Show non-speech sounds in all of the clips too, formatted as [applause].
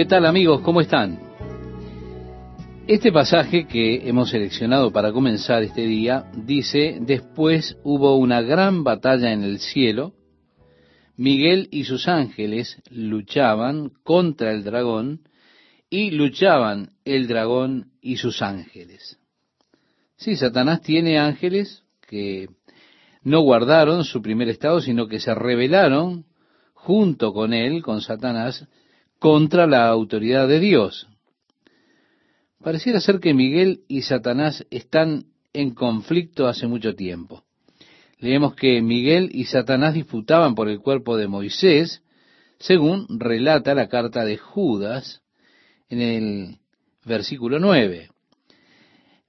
¿qué tal amigos? ¿Cómo están? Este pasaje que hemos seleccionado para comenzar este día dice, después hubo una gran batalla en el cielo, Miguel y sus ángeles luchaban contra el dragón y luchaban el dragón y sus ángeles. Sí, Satanás tiene ángeles que no guardaron su primer estado, sino que se rebelaron junto con él, con Satanás, contra la autoridad de Dios. Pareciera ser que Miguel y Satanás están en conflicto hace mucho tiempo. Leemos que Miguel y Satanás disputaban por el cuerpo de Moisés, según relata la carta de Judas en el versículo 9.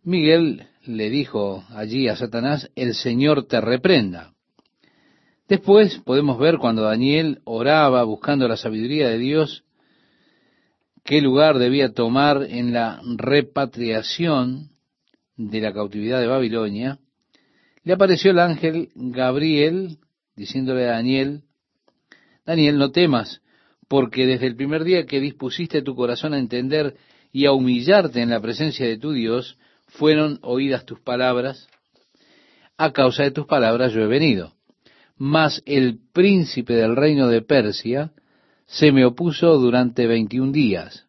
Miguel le dijo allí a Satanás, el Señor te reprenda. Después podemos ver cuando Daniel oraba buscando la sabiduría de Dios, qué lugar debía tomar en la repatriación de la cautividad de Babilonia, le apareció el ángel Gabriel diciéndole a Daniel, Daniel, no temas, porque desde el primer día que dispusiste tu corazón a entender y a humillarte en la presencia de tu Dios, fueron oídas tus palabras. A causa de tus palabras yo he venido. Mas el príncipe del reino de Persia se me opuso durante veintiún días.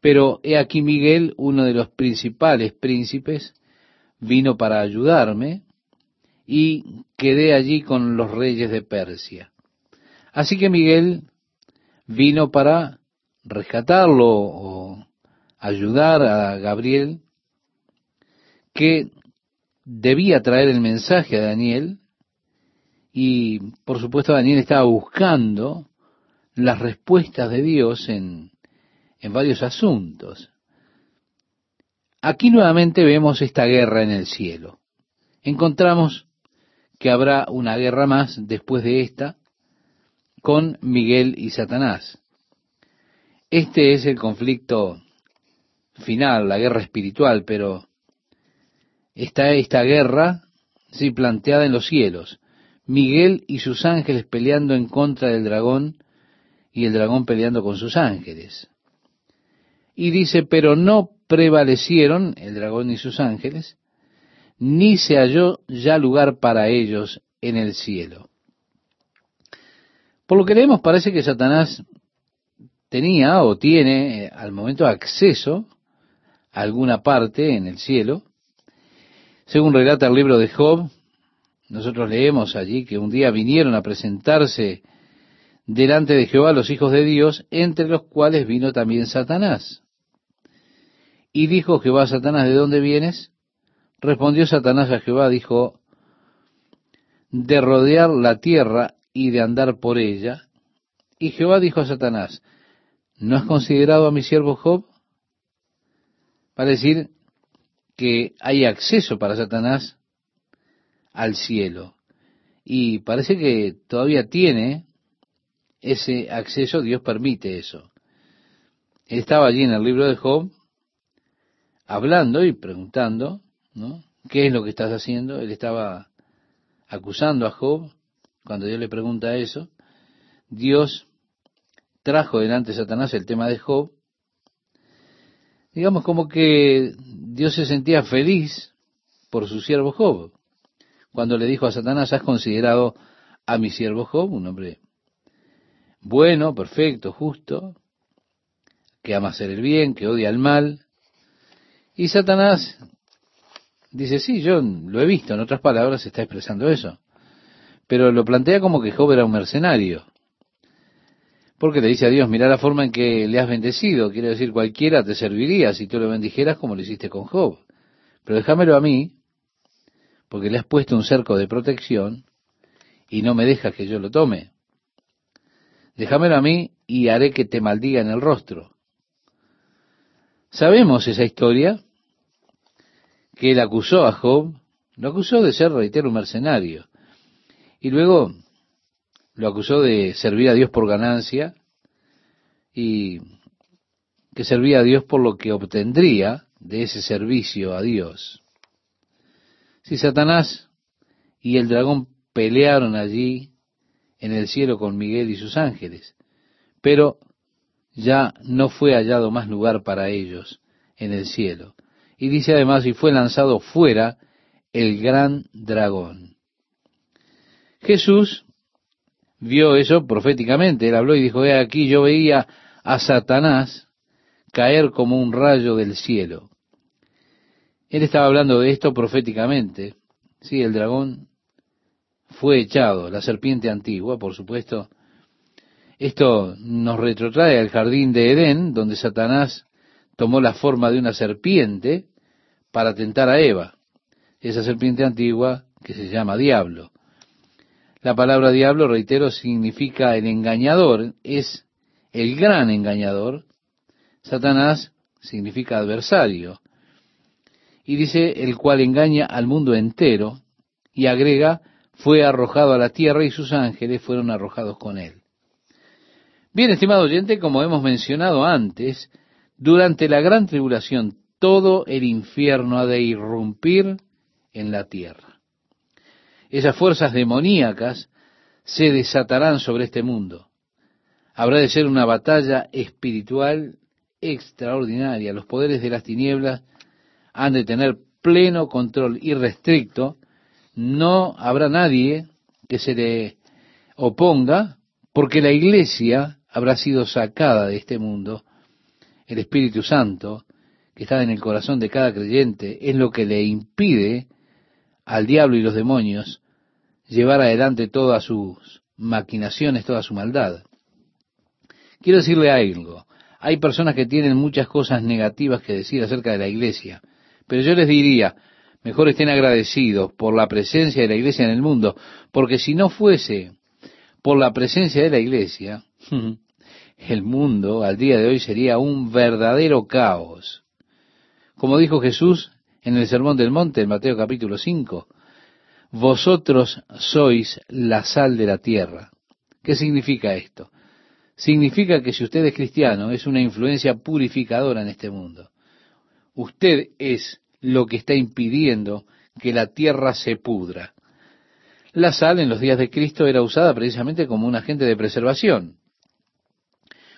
Pero he aquí Miguel, uno de los principales príncipes, vino para ayudarme y quedé allí con los reyes de Persia. Así que Miguel vino para rescatarlo o ayudar a Gabriel, que debía traer el mensaje a Daniel, y por supuesto Daniel estaba buscando las respuestas de Dios en, en varios asuntos. Aquí nuevamente vemos esta guerra en el cielo. Encontramos que habrá una guerra más después de esta con Miguel y Satanás. Este es el conflicto final, la guerra espiritual, pero está esta guerra, sí, planteada en los cielos. Miguel y sus ángeles peleando en contra del dragón y el dragón peleando con sus ángeles. Y dice, pero no prevalecieron el dragón y sus ángeles, ni se halló ya lugar para ellos en el cielo. Por lo que leemos parece que Satanás tenía o tiene eh, al momento acceso a alguna parte en el cielo. Según relata el libro de Job, nosotros leemos allí que un día vinieron a presentarse delante de Jehová los hijos de Dios, entre los cuales vino también Satanás. Y dijo Jehová a Satanás, ¿de dónde vienes? Respondió Satanás a Jehová, dijo, de rodear la tierra y de andar por ella. Y Jehová dijo a Satanás, ¿no has considerado a mi siervo Job? Para decir que hay acceso para Satanás al cielo. Y parece que todavía tiene ese acceso, Dios permite eso. Estaba allí en el libro de Job, hablando y preguntando, ¿no? ¿Qué es lo que estás haciendo? Él estaba acusando a Job, cuando Dios le pregunta eso. Dios trajo delante de Satanás el tema de Job. Digamos como que Dios se sentía feliz por su siervo Job. Cuando le dijo a Satanás, ¿has considerado a mi siervo Job? Un hombre bueno, perfecto, justo, que ama hacer el bien, que odia el mal. Y Satanás dice, sí, yo lo he visto, en otras palabras está expresando eso. Pero lo plantea como que Job era un mercenario. Porque le dice a Dios, mira la forma en que le has bendecido. Quiere decir, cualquiera te serviría si tú lo bendijeras como lo hiciste con Job. Pero déjamelo a mí, porque le has puesto un cerco de protección y no me dejas que yo lo tome. Déjamelo a mí y haré que te maldiga en el rostro. Sabemos esa historia, que él acusó a Job, lo acusó de ser, reitero, un mercenario, y luego lo acusó de servir a Dios por ganancia y que servía a Dios por lo que obtendría de ese servicio a Dios. Si Satanás y el dragón pelearon allí en el cielo con Miguel y sus ángeles. Pero ya no fue hallado más lugar para ellos en el cielo. Y dice además, y fue lanzado fuera el gran dragón. Jesús vio eso proféticamente. Él habló y dijo, he aquí yo veía a Satanás caer como un rayo del cielo. Él estaba hablando de esto proféticamente. Sí, el dragón fue echado, la serpiente antigua, por supuesto. Esto nos retrotrae al jardín de Edén, donde Satanás tomó la forma de una serpiente para tentar a Eva. Esa serpiente antigua que se llama diablo. La palabra diablo, reitero, significa el engañador, es el gran engañador. Satanás significa adversario. Y dice el cual engaña al mundo entero y agrega, fue arrojado a la tierra y sus ángeles fueron arrojados con él. Bien, estimado oyente, como hemos mencionado antes, durante la gran tribulación todo el infierno ha de irrumpir en la tierra esas fuerzas demoníacas se desatarán sobre este mundo. Habrá de ser una batalla espiritual extraordinaria. Los poderes de las tinieblas han de tener pleno control irrestricto. No habrá nadie que se le oponga porque la iglesia habrá sido sacada de este mundo. El Espíritu Santo, que está en el corazón de cada creyente, es lo que le impide al diablo y los demonios llevar adelante todas sus maquinaciones, toda su maldad. Quiero decirle algo. Hay personas que tienen muchas cosas negativas que decir acerca de la iglesia, pero yo les diría, mejor estén agradecidos por la presencia de la iglesia en el mundo, porque si no fuese por la presencia de la iglesia, el mundo al día de hoy sería un verdadero caos. Como dijo Jesús en el Sermón del Monte, en Mateo capítulo 5, vosotros sois la sal de la tierra. ¿Qué significa esto? Significa que si usted es cristiano, es una influencia purificadora en este mundo. Usted es lo que está impidiendo que la tierra se pudra. La sal en los días de Cristo era usada precisamente como un agente de preservación.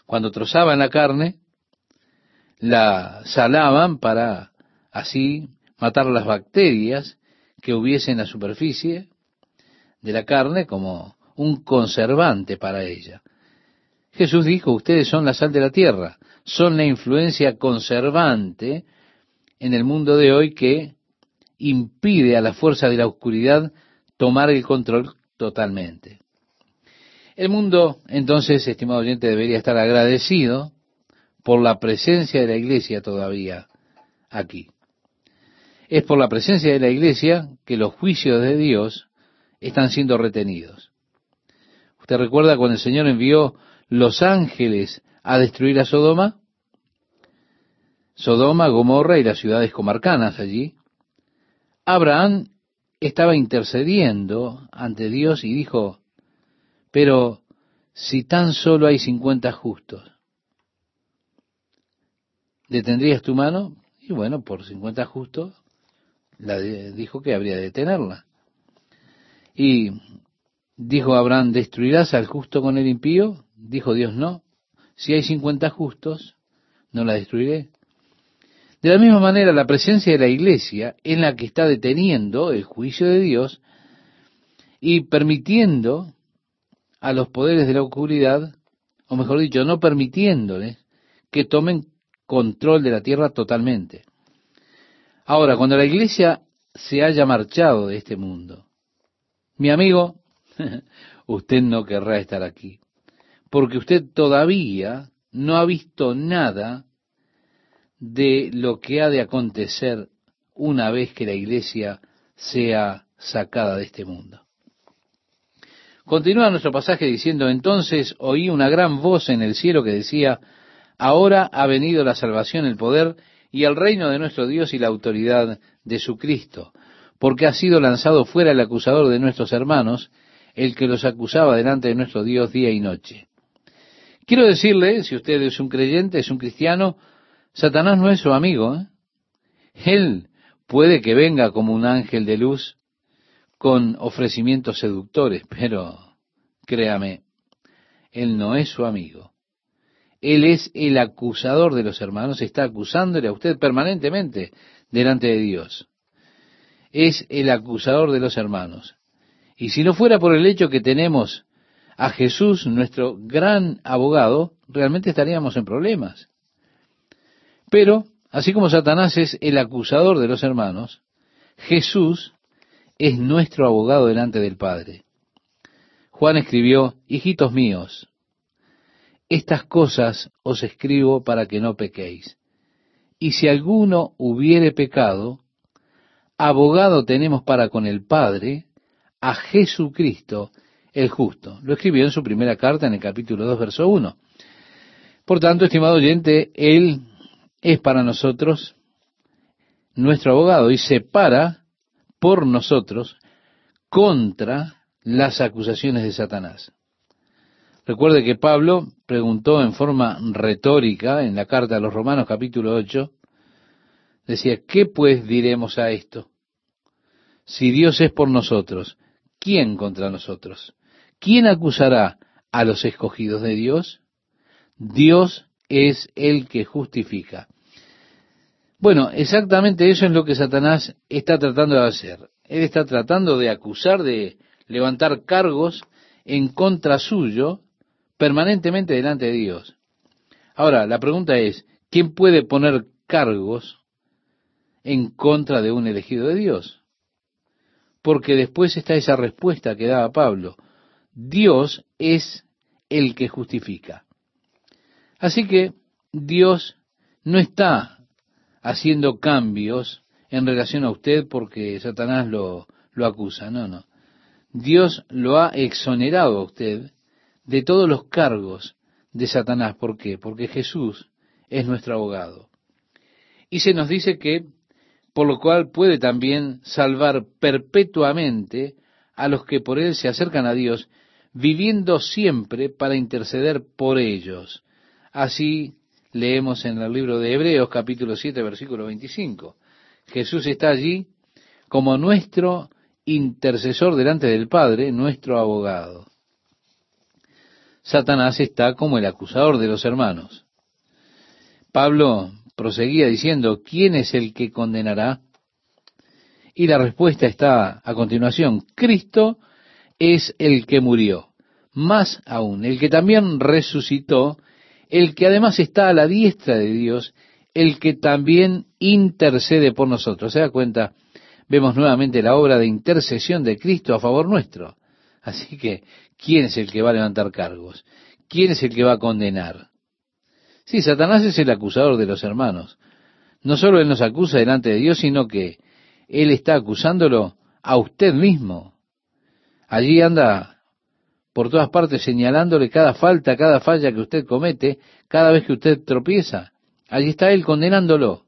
Cuando trozaban la carne, la salaban para así matar las bacterias que hubiese en la superficie de la carne como un conservante para ella. Jesús dijo, ustedes son la sal de la tierra, son la influencia conservante en el mundo de hoy que impide a la fuerza de la oscuridad tomar el control totalmente. El mundo, entonces, estimado oyente, debería estar agradecido por la presencia de la iglesia todavía aquí. Es por la presencia de la iglesia que los juicios de Dios están siendo retenidos. ¿Usted recuerda cuando el Señor envió los ángeles a destruir a Sodoma? Sodoma, Gomorra y las ciudades comarcanas allí. Abraham estaba intercediendo ante Dios y dijo, pero si tan solo hay cincuenta justos, ¿detendrías tu mano? Y bueno, por cincuenta justos la dijo que habría de detenerla. Y dijo Abraham, ¿destruirás al justo con el impío? Dijo Dios, no. Si hay cincuenta justos, no la destruiré. De la misma manera, la presencia de la iglesia en la que está deteniendo el juicio de Dios y permitiendo a los poderes de la oscuridad, o mejor dicho, no permitiéndoles que tomen control de la tierra totalmente. Ahora, cuando la iglesia se haya marchado de este mundo, mi amigo, [laughs] usted no querrá estar aquí, porque usted todavía no ha visto nada de lo que ha de acontecer una vez que la iglesia sea sacada de este mundo. Continúa nuestro pasaje diciendo, entonces oí una gran voz en el cielo que decía, ahora ha venido la salvación, el poder y el reino de nuestro Dios y la autoridad de su Cristo, porque ha sido lanzado fuera el acusador de nuestros hermanos, el que los acusaba delante de nuestro Dios día y noche. Quiero decirle, si usted es un creyente, es un cristiano, Satanás no es su amigo. ¿eh? Él puede que venga como un ángel de luz con ofrecimientos seductores, pero créame, él no es su amigo. Él es el acusador de los hermanos, está acusándole a usted permanentemente delante de Dios. Es el acusador de los hermanos. Y si no fuera por el hecho que tenemos a Jesús, nuestro gran abogado, realmente estaríamos en problemas. Pero, así como Satanás es el acusador de los hermanos, Jesús es nuestro abogado delante del Padre. Juan escribió, hijitos míos, estas cosas os escribo para que no pequéis. Y si alguno hubiere pecado, abogado tenemos para con el Padre, a Jesucristo el justo. Lo escribió en su primera carta en el capítulo 2, verso 1. Por tanto, estimado oyente, Él es para nosotros nuestro abogado y se para por nosotros contra las acusaciones de Satanás. Recuerde que Pablo preguntó en forma retórica en la carta a los Romanos capítulo 8, decía, ¿qué pues diremos a esto? Si Dios es por nosotros, ¿quién contra nosotros? ¿Quién acusará a los escogidos de Dios? Dios es el que justifica. Bueno, exactamente eso es lo que Satanás está tratando de hacer. Él está tratando de acusar, de levantar cargos en contra suyo permanentemente delante de Dios. Ahora, la pregunta es, ¿quién puede poner cargos en contra de un elegido de Dios? Porque después está esa respuesta que daba Pablo. Dios es el que justifica. Así que Dios no está haciendo cambios en relación a usted porque Satanás lo, lo acusa. No, no. Dios lo ha exonerado a usted de todos los cargos de Satanás. ¿Por qué? Porque Jesús es nuestro abogado. Y se nos dice que, por lo cual puede también salvar perpetuamente a los que por él se acercan a Dios, viviendo siempre para interceder por ellos. Así leemos en el libro de Hebreos capítulo 7 versículo 25. Jesús está allí como nuestro intercesor delante del Padre, nuestro abogado. Satanás está como el acusador de los hermanos. Pablo proseguía diciendo, ¿quién es el que condenará? Y la respuesta está a continuación, Cristo es el que murió, más aún, el que también resucitó, el que además está a la diestra de Dios, el que también intercede por nosotros. ¿Se da cuenta? Vemos nuevamente la obra de intercesión de Cristo a favor nuestro. Así que ¿Quién es el que va a levantar cargos? ¿Quién es el que va a condenar? Sí, Satanás es el acusador de los hermanos. No solo él nos acusa delante de Dios, sino que él está acusándolo a usted mismo. Allí anda por todas partes señalándole cada falta, cada falla que usted comete, cada vez que usted tropieza. Allí está él condenándolo,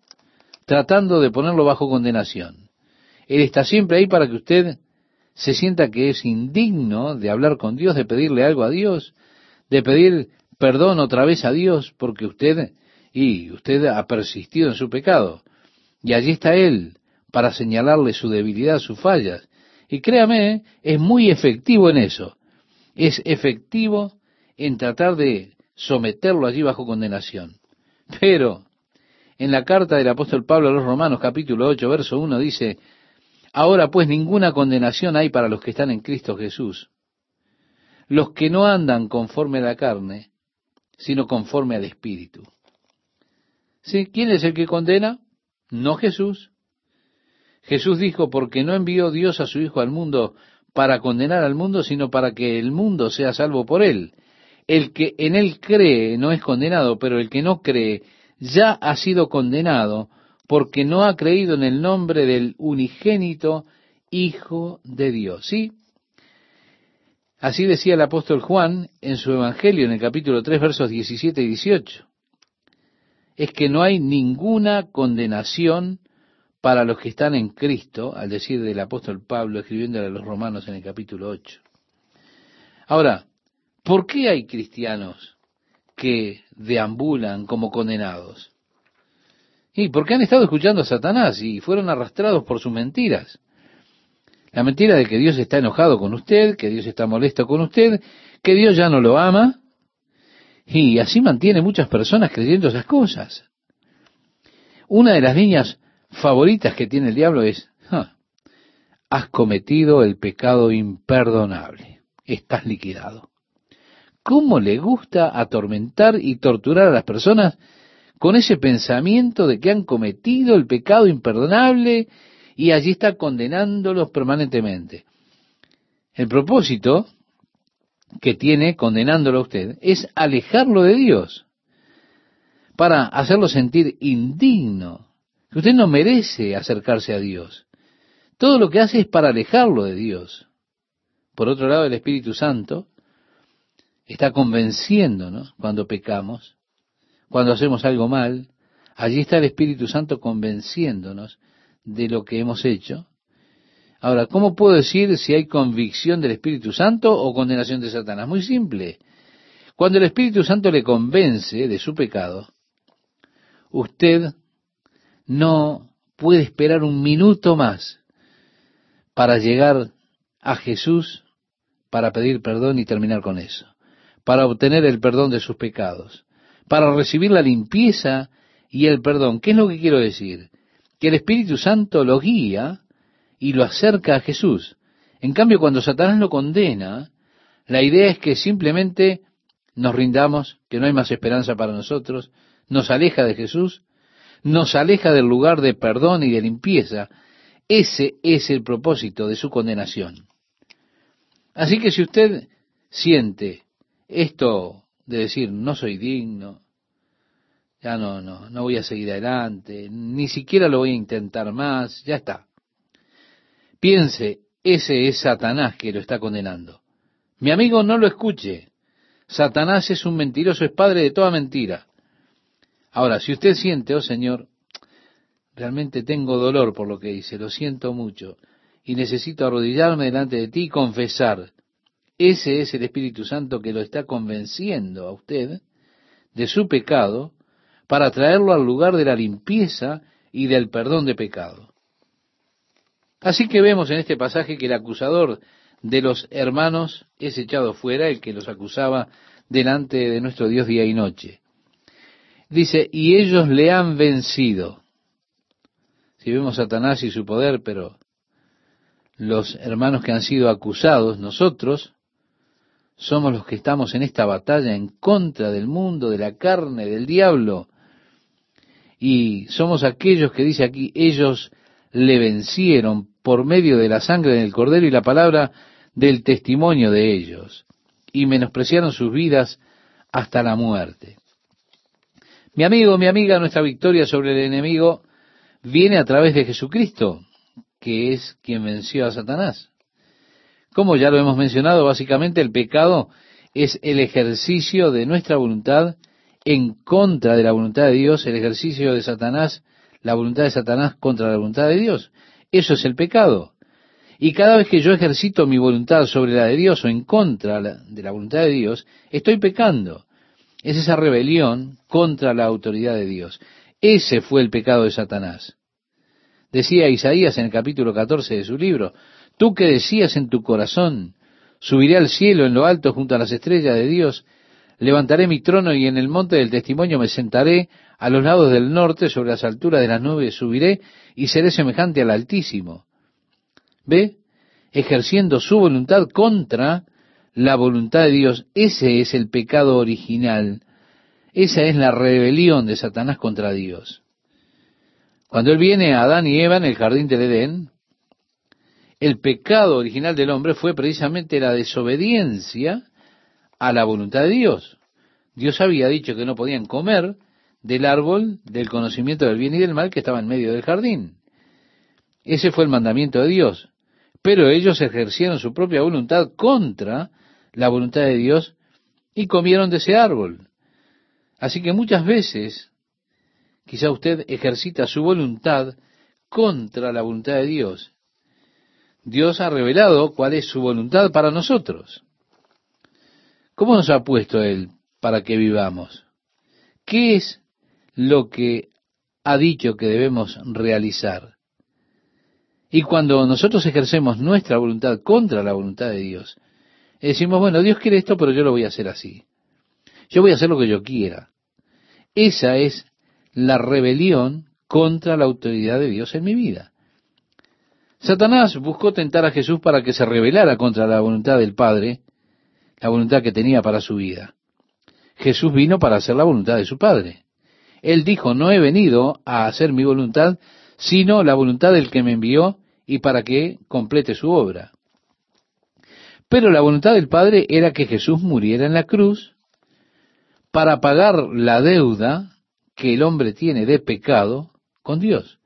tratando de ponerlo bajo condenación. Él está siempre ahí para que usted se sienta que es indigno de hablar con Dios, de pedirle algo a Dios, de pedir perdón otra vez a Dios, porque usted, y usted ha persistido en su pecado. Y allí está Él para señalarle su debilidad, sus fallas. Y créame, es muy efectivo en eso. Es efectivo en tratar de someterlo allí bajo condenación. Pero en la carta del apóstol Pablo a los Romanos capítulo 8, verso 1 dice, Ahora pues ninguna condenación hay para los que están en Cristo Jesús, los que no andan conforme a la carne, sino conforme al Espíritu. ¿Sí? ¿Quién es el que condena? No Jesús. Jesús dijo, porque no envió Dios a su Hijo al mundo para condenar al mundo, sino para que el mundo sea salvo por él. El que en él cree no es condenado, pero el que no cree ya ha sido condenado porque no ha creído en el nombre del unigénito Hijo de Dios. ¿Sí? Así decía el apóstol Juan en su Evangelio en el capítulo 3 versos 17 y 18. Es que no hay ninguna condenación para los que están en Cristo, al decir del apóstol Pablo escribiéndole a los romanos en el capítulo 8. Ahora, ¿por qué hay cristianos que deambulan como condenados? Y porque han estado escuchando a Satanás y fueron arrastrados por sus mentiras. La mentira de que Dios está enojado con usted, que Dios está molesto con usted, que Dios ya no lo ama, Y así mantiene muchas personas creyendo esas cosas. Una de las líneas favoritas que tiene el diablo es, has cometido el pecado imperdonable, estás liquidado. ¿Cómo le gusta atormentar y torturar a las personas con ese pensamiento de que han cometido el pecado imperdonable y allí está condenándolos permanentemente? El propósito que tiene condenándolo a usted es alejarlo de Dios, para hacerlo sentir indigno, que usted no merece acercarse a Dios. Todo lo que hace es para alejarlo de Dios. Por otro lado, el Espíritu Santo está convenciéndonos cuando pecamos, cuando hacemos algo mal. Allí está el Espíritu Santo convenciéndonos de lo que hemos hecho. Ahora, ¿cómo puedo decir si hay convicción del Espíritu Santo o condenación de Satanás? Muy simple. Cuando el Espíritu Santo le convence de su pecado, usted no puede esperar un minuto más para llegar a Jesús para pedir perdón y terminar con eso, para obtener el perdón de sus pecados, para recibir la limpieza y el perdón. ¿Qué es lo que quiero decir? Que el Espíritu Santo lo guía y lo acerca a Jesús. En cambio, cuando Satanás lo condena, la idea es que simplemente nos rindamos, que no hay más esperanza para nosotros, nos aleja de Jesús, nos aleja del lugar de perdón y de limpieza, ese es el propósito de su condenación. Así que si usted siente esto de decir, no soy digno, ya no, no, no voy a seguir adelante, ni siquiera lo voy a intentar más, ya está. Piense, ese es Satanás que lo está condenando. Mi amigo, no lo escuche. Satanás es un mentiroso, es padre de toda mentira. Ahora, si usted siente, oh Señor, realmente tengo dolor por lo que hice, lo siento mucho, y necesito arrodillarme delante de ti y confesar. Ese es el Espíritu Santo que lo está convenciendo a usted de su pecado para traerlo al lugar de la limpieza y del perdón de pecado. Así que vemos en este pasaje que el acusador de los hermanos es echado fuera, el que los acusaba delante de nuestro Dios día y noche. Dice, y ellos le han vencido si vemos a Satanás y su poder, pero los hermanos que han sido acusados, nosotros, somos los que estamos en esta batalla en contra del mundo, de la carne, del diablo. Y somos aquellos que dice aquí, ellos le vencieron por medio de la sangre del cordero y la palabra del testimonio de ellos, y menospreciaron sus vidas hasta la muerte. Mi amigo, mi amiga, nuestra victoria sobre el enemigo viene a través de Jesucristo, que es quien venció a Satanás. Como ya lo hemos mencionado, básicamente el pecado es el ejercicio de nuestra voluntad en contra de la voluntad de Dios, el ejercicio de Satanás, la voluntad de Satanás contra la voluntad de Dios. Eso es el pecado. Y cada vez que yo ejercito mi voluntad sobre la de Dios o en contra de la voluntad de Dios, estoy pecando. Es esa rebelión contra la autoridad de Dios. Ese fue el pecado de Satanás. Decía Isaías en el capítulo 14 de su libro, tú que decías en tu corazón, subiré al cielo en lo alto junto a las estrellas de Dios, levantaré mi trono y en el monte del testimonio me sentaré a los lados del norte sobre las alturas de las nubes subiré y seré semejante al Altísimo. ¿Ve? Ejerciendo su voluntad contra la voluntad de Dios. Ese es el pecado original esa es la rebelión de Satanás contra Dios. Cuando él viene a Adán y Eva en el jardín del Edén, el pecado original del hombre fue precisamente la desobediencia a la voluntad de Dios. Dios había dicho que no podían comer del árbol del conocimiento del bien y del mal que estaba en medio del jardín. Ese fue el mandamiento de Dios. Pero ellos ejercieron su propia voluntad contra la voluntad de Dios y comieron de ese árbol. Así que muchas veces quizá usted ejercita su voluntad contra la voluntad de Dios. Dios ha revelado cuál es su voluntad para nosotros. ¿Cómo nos ha puesto Él para que vivamos? ¿Qué es lo que ha dicho que debemos realizar? Y cuando nosotros ejercemos nuestra voluntad contra la voluntad de Dios, decimos, bueno, Dios quiere esto, pero yo lo voy a hacer así. Yo voy a hacer lo que yo quiera. Esa es la rebelión contra la autoridad de Dios en mi vida. Satanás buscó tentar a Jesús para que se rebelara contra la voluntad del Padre, la voluntad que tenía para su vida. Jesús vino para hacer la voluntad de su Padre. Él dijo, no he venido a hacer mi voluntad, sino la voluntad del que me envió y para que complete su obra. Pero la voluntad del Padre era que Jesús muriera en la cruz para pagar la deuda que el hombre tiene de pecado con Dios,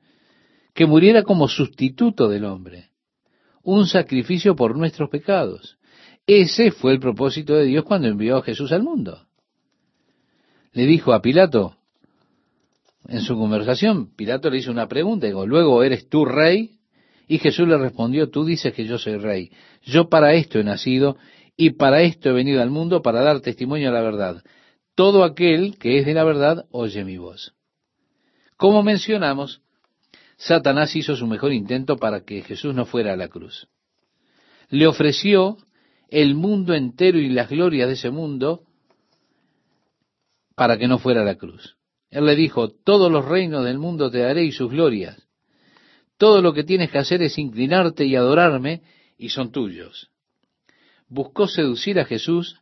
que muriera como sustituto del hombre, un sacrificio por nuestros pecados. Ese fue el propósito de Dios cuando envió a Jesús al mundo. Le dijo a Pilato, en su conversación, Pilato le hizo una pregunta, luego, ¿eres tú rey? Y Jesús le respondió, tú dices que yo soy rey. Yo para esto he nacido y para esto he venido al mundo para dar testimonio a la verdad. Todo aquel que es de la verdad oye mi voz. Como mencionamos, Satanás hizo su mejor intento para que Jesús no fuera a la cruz. Le ofreció el mundo entero y las glorias de ese mundo para que no fuera a la cruz. Él le dijo, todos los reinos del mundo te daré y sus glorias. Todo lo que tienes que hacer es inclinarte y adorarme y son tuyos. Buscó seducir a Jesús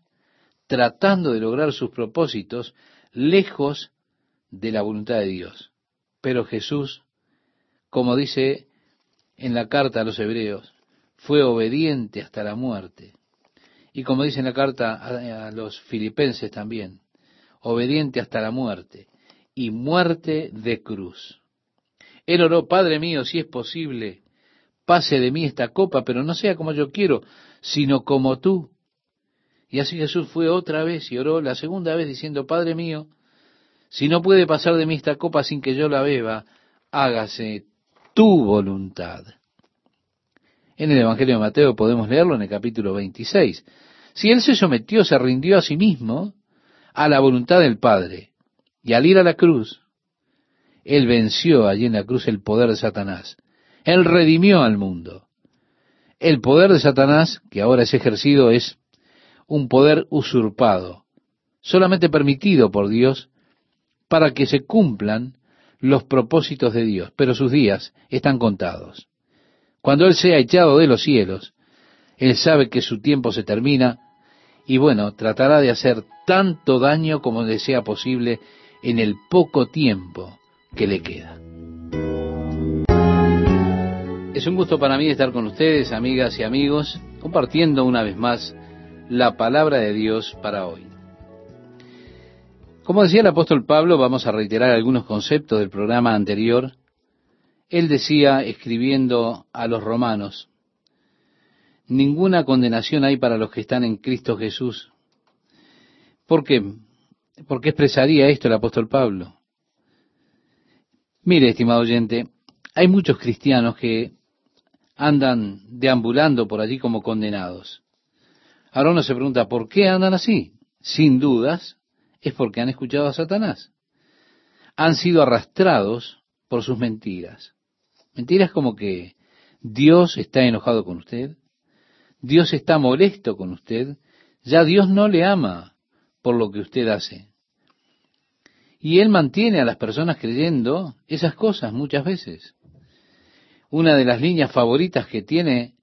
tratando de lograr sus propósitos lejos de la voluntad de Dios. Pero Jesús, como dice en la carta a los hebreos, fue obediente hasta la muerte. Y como dice en la carta a, los filipenses también, obediente hasta la muerte y muerte de cruz. Él oró, Padre mío, si es posible, pase de mí esta copa, pero no sea como yo quiero, sino como tú. Y así Jesús fue otra vez y oró la segunda vez diciendo, Padre mío, si no puede pasar de mí esta copa sin que yo la beba, hágase tu voluntad. En el Evangelio de Mateo podemos leerlo en el capítulo 26. Si él se sometió, se rindió a sí mismo a la voluntad del Padre, y al ir a la cruz, él venció allí en la cruz el poder de Satanás. Él redimió al mundo. El poder de Satanás, que ahora es ejercido, es un poder usurpado, solamente permitido por Dios para que se cumplan los propósitos de Dios, pero sus días están contados. Cuando Él sea echado de los cielos, Él sabe que su tiempo se termina y bueno, tratará de hacer tanto daño como le sea posible en el poco tiempo que le queda. Es un gusto para mí estar con ustedes, amigas y amigos, compartiendo una vez más la palabra de Dios para hoy. Como decía el apóstol Pablo, vamos a reiterar algunos conceptos del programa anterior. Él decía, escribiendo a los romanos, ninguna condenación hay para los que están en Cristo Jesús. ¿Por qué? ¿Por qué expresaría esto el apóstol Pablo? Mire, estimado oyente, hay muchos cristianos que andan deambulando por allí como condenados. Ahora uno se pregunta, ¿por qué andan así? Sin dudas, es porque han escuchado a Satanás. Han sido arrastrados por sus mentiras. Mentiras como que Dios está enojado con usted, Dios está molesto con usted, ya Dios no le ama por lo que usted hace. Y él mantiene a las personas creyendo esas cosas muchas veces. Una de las líneas favoritas que tiene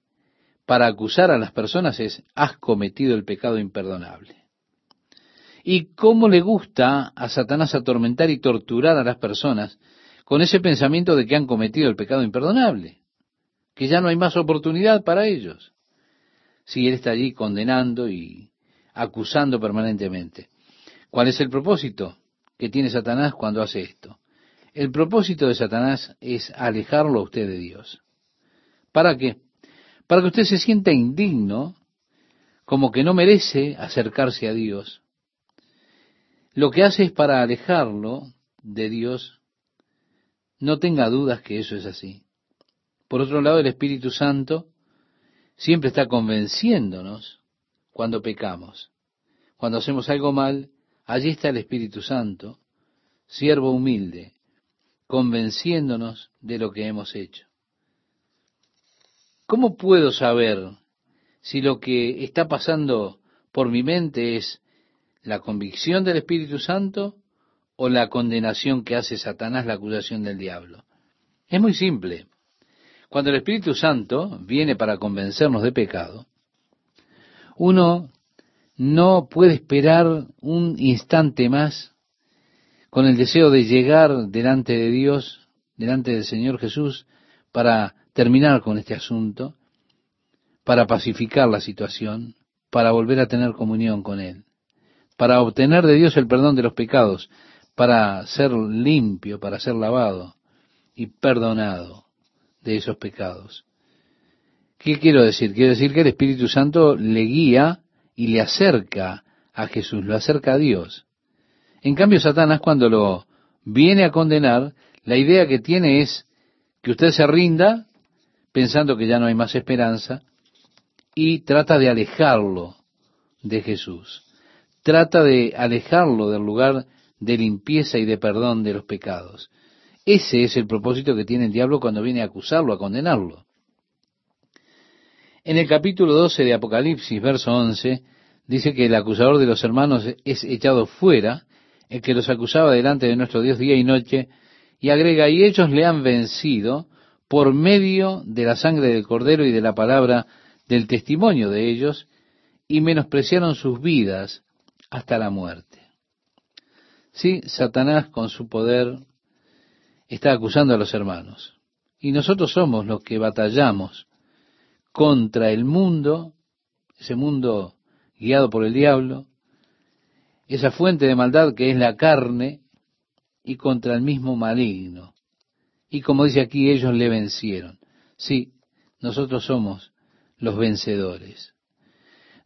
para acusar a las personas es, has cometido el pecado imperdonable. Y cómo le gusta a Satanás atormentar y torturar a las personas con ese pensamiento de que han cometido el pecado imperdonable, que ya no hay más oportunidad para ellos. Si él está allí condenando y acusando permanentemente. ¿Cuál es el propósito? Que tiene Satanás cuando hace esto. El propósito de Satanás es alejarlo a usted de Dios. ¿Para qué? Para que usted se sienta indigno, como que no merece acercarse a Dios. Lo que hace es para alejarlo de Dios. No tenga dudas que eso es así. Por otro lado, el Espíritu Santo siempre está convenciéndonos cuando pecamos. Cuando hacemos algo mal, Allí está el Espíritu Santo, siervo humilde, convenciéndonos de lo que hemos hecho. ¿Cómo puedo saber si lo que está pasando por mi mente es ¿La convicción del Espíritu Santo o la condenación que hace Satanás, la acusación del diablo? Es muy simple. Cuando el Espíritu Santo viene para convencernos de pecado, uno no puede esperar un instante más con el deseo de llegar delante de Dios, delante del Señor Jesús, para terminar con este asunto, para pacificar la situación, para volver a tener comunión con Él, para obtener de Dios el perdón de los pecados, para ser limpio, para ser lavado y perdonado de esos pecados. ¿Qué quiero decir? Quiero decir que el Espíritu Santo le guía y le acerca a Jesús, lo acerca a Dios. En cambio, Satanás cuando lo viene a condenar, la idea que tiene es que usted se rinda pensando que ya no hay más esperanza y trata de alejarlo de Jesús. Trata de alejarlo del lugar de limpieza y de perdón de los pecados. Ese es el propósito que tiene el diablo cuando viene a acusarlo, a condenarlo. En el capítulo 12 de Apocalipsis, verso 11, dice que el acusador de los hermanos es echado fuera, el que los acusaba delante de nuestro Dios día y noche, y agrega, y ellos le han vencido por medio de la sangre del cordero y de la palabra del testimonio de ellos, y menospreciaron sus vidas hasta la muerte. Sí, Satanás con su poder está acusando a los hermanos. Y nosotros somos los que batallamos contra el mundo, ese mundo guiado por el diablo, esa fuente de maldad que es la carne, y contra el mismo maligno. Y como dice aquí, ellos le vencieron. Sí, nosotros somos los vencedores.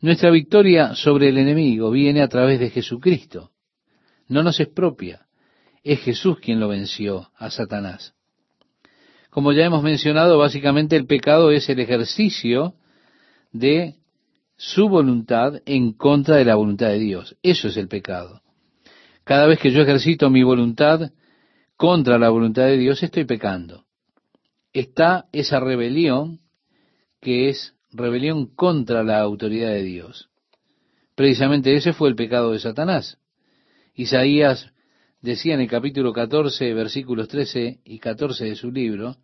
Nuestra victoria sobre el enemigo viene a través de Jesucristo. No nos es propia. Es Jesús quien lo venció a Satanás. Como ya hemos mencionado, básicamente el pecado es el ejercicio de su voluntad en contra de la voluntad de Dios. Eso es el pecado. Cada vez que yo ejercito mi voluntad contra la voluntad de Dios, estoy pecando. Está esa rebelión que es rebelión contra la autoridad de Dios. Precisamente ese fue el pecado de Satanás. Isaías decía en el capítulo 14, versículos 13 y 14 de su libro,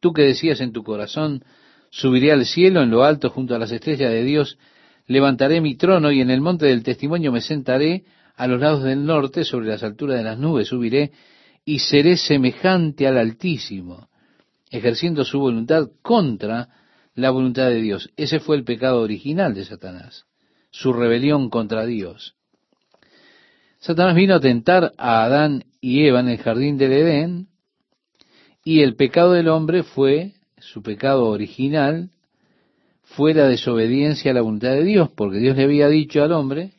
tú que decías en tu corazón, subiré al cielo en lo alto junto a las estrellas de Dios, levantaré mi trono y en el monte del testimonio me sentaré a los lados del norte, sobre las alturas de las nubes subiré y seré semejante al Altísimo, ejerciendo su voluntad contra la voluntad de Dios. Ese fue el pecado original de Satanás, su rebelión contra Dios. Satanás vino a tentar a Adán y Eva en el jardín del Edén, y el pecado del hombre fue, su pecado original, fue la desobediencia a la voluntad de Dios, porque Dios le había dicho al hombre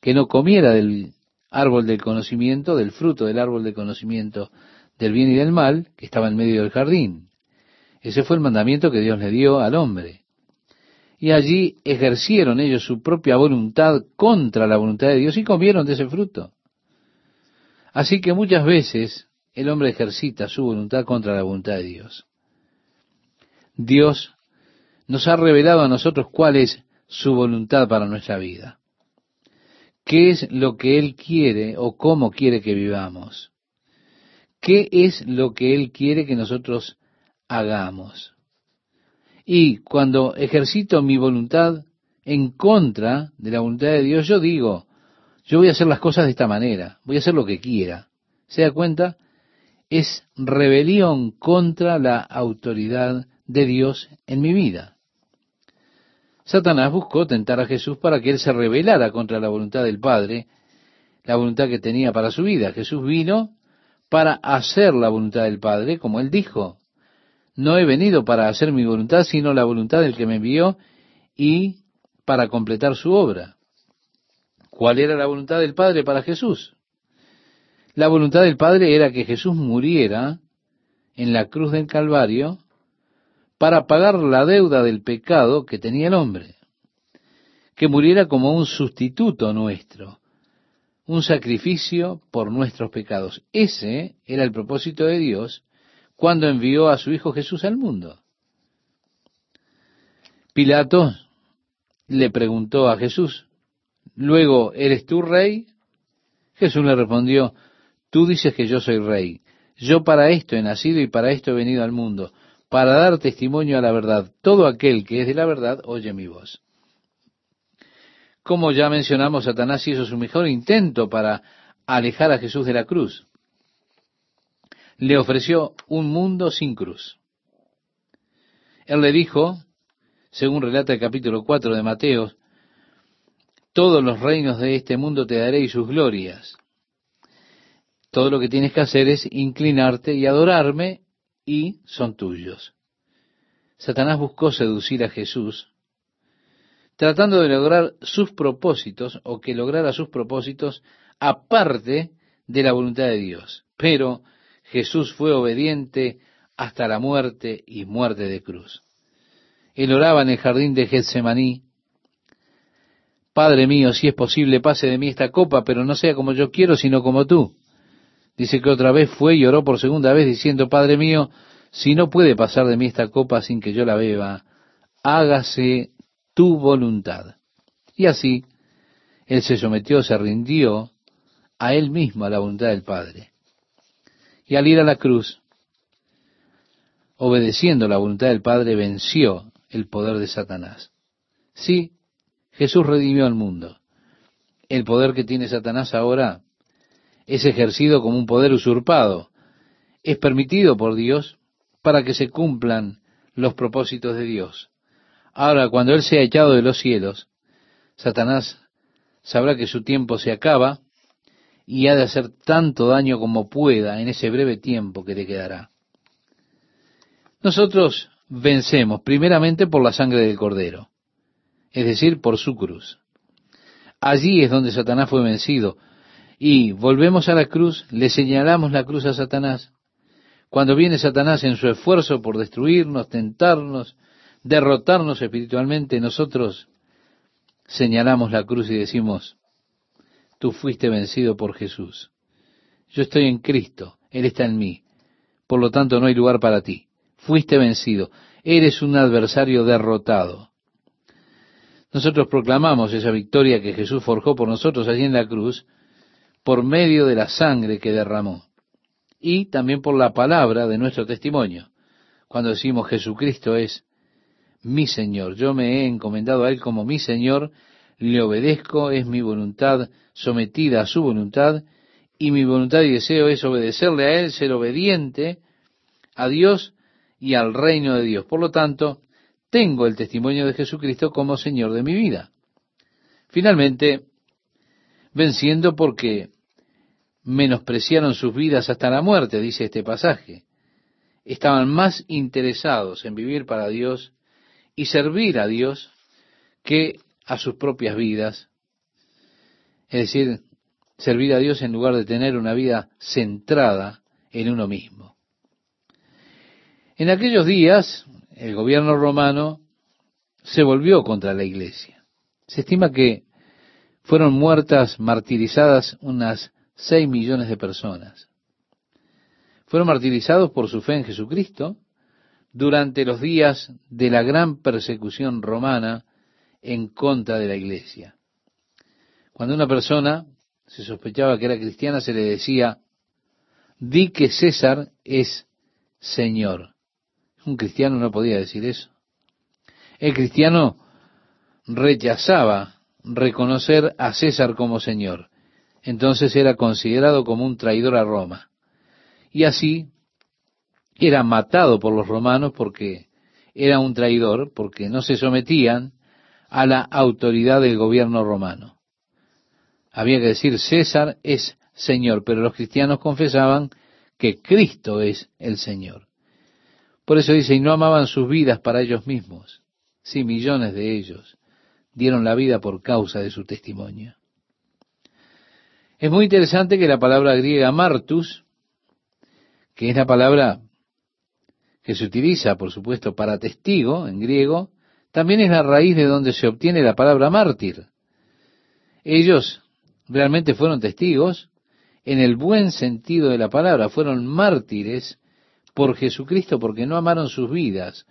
que no comiera del árbol del conocimiento, del fruto del árbol del conocimiento del bien y del mal, que estaba en medio del jardín. Ese fue el mandamiento que Dios le dio al hombre y allí ejercieron ellos su propia voluntad contra la voluntad de Dios y comieron de ese fruto. Así que muchas veces el hombre ejercita su voluntad contra la voluntad de Dios. Dios nos ha revelado a nosotros cuál es su voluntad para nuestra vida. ¿Qué es lo que Él quiere o cómo quiere que vivamos? ¿Qué es lo que Él quiere que nosotros hagamos? Y cuando ejercito mi voluntad en contra de la voluntad de Dios, yo digo, yo voy a hacer las cosas de esta manera, voy a hacer lo que quiera. ¿Se da cuenta? Es rebelión contra la autoridad de Dios en mi vida. Satanás buscó tentar a Jesús para que él se rebelara contra la voluntad del Padre, la voluntad que tenía para su vida. Jesús vino para hacer la voluntad del Padre, como él dijo no he venido para hacer mi voluntad, sino la voluntad del que me envió y para completar su obra. ¿Cuál era la voluntad del Padre para Jesús? La voluntad del Padre era que Jesús muriera en la cruz del Calvario para pagar la deuda del pecado que tenía el hombre, que muriera como un sustituto nuestro, un sacrificio por nuestros pecados. Ese era el propósito de Dios cuando envió a su Hijo Jesús al mundo. Pilato le preguntó a Jesús, Luego, ¿eres tú rey? Jesús le respondió, tú dices que yo soy rey. Yo para esto he nacido y para esto he venido al mundo, para dar testimonio a la verdad. Todo aquel que es de la verdad oye mi voz. Como ya mencionamos, Satanás hizo su mejor intento para alejar a Jesús de la cruz. Le ofreció un mundo sin cruz. Él le dijo, según relata el capítulo 4 de Mateo, todos los reinos de este mundo te daré y sus glorias. Todo lo que tienes que hacer es inclinarte y adorarme y son tuyos. Satanás buscó seducir a Jesús tratando de lograr sus propósitos o que lograra sus propósitos aparte de la voluntad de Dios. Pero Jesús fue obediente hasta la muerte y muerte de cruz. Él oraba en el jardín de Getsemaní, Padre mío, si es posible, pase de mí esta copa, pero no sea como yo quiero, sino como tú. Dice que otra vez fue y oró por segunda vez diciendo, Padre mío, si no puede pasar de mí esta copa sin que yo la beba, hágase tu voluntad. Y así, él se sometió, se rindió a él mismo, a la voluntad del Padre. Y al ir a la cruz, obedeciendo la voluntad del Padre, venció el poder de Satanás. Sí, Jesús redimió al mundo. El poder que tiene Satanás ahora es ejercido como un poder usurpado. Es permitido por Dios para que se cumplan los propósitos de Dios. Ahora, cuando Él sea echado de los cielos, Satanás sabrá que su tiempo se acaba y ha de hacer tanto daño como pueda en ese breve tiempo que le quedará. Nosotros vencemos primeramente por la sangre del Cordero, es decir, por su cruz. Allí es donde Satanás fue vencido. Y volvemos a la cruz, le señalamos la cruz a Satanás. Cuando viene Satanás en su esfuerzo por destruirnos, tentarnos, derrotarnos espiritualmente, nosotros señalamos la cruz y decimos, tú fuiste vencido por Jesús. Yo estoy en Cristo, Él está en mí. Por lo tanto, no hay lugar para ti. Fuiste vencido. Eres un adversario derrotado. Nosotros proclamamos esa victoria que Jesús forjó por nosotros allí en la cruz por medio de la sangre que derramó y también por la palabra de nuestro testimonio. Cuando decimos Jesucristo es mi Señor, yo me he encomendado a Él como mi Señor, le obedezco, es mi voluntad sometida a su voluntad, y mi voluntad y deseo es obedecerle a Él, ser obediente a Dios y al reino de Dios. Por lo tanto, tengo el testimonio de Jesucristo como Señor de mi vida. Finalmente, venciendo porque menospreciaron sus vidas hasta la muerte, dice este pasaje. Estaban más interesados en vivir para Dios y servir a Dios que a sus propias vidas, es decir, servir a Dios en lugar de tener una vida centrada en uno mismo. En aquellos días, el gobierno romano se volvió contra la iglesia. Se estima que fueron muertas, martirizadas unas seis millones de personas. Fueron martirizados por su fe en Jesucristo durante los días de la gran persecución romana en contra de la iglesia. Cuando una persona se sospechaba que era cristiana, se le decía, di que César es Señor. Un cristiano no podía decir eso. El cristiano rechazaba reconocer a César como Señor. Entonces era considerado como un traidor a Roma. Y así era matado por los romanos porque era un traidor, porque no se sometían a la autoridad del gobierno romano. Había que decir César es Señor, pero los cristianos confesaban que Cristo es el Señor. Por eso dice, y no amaban sus vidas para ellos mismos. Sí, millones de ellos dieron la vida por causa de su testimonio. Es muy interesante que la palabra griega martus, que es la palabra que se utiliza, por supuesto, para testigo en griego, también es la raíz de donde se obtiene la palabra mártir. Ellos realmente fueron testigos en el buen sentido de la palabra, fueron mártires por Jesucristo porque no amaron sus vidas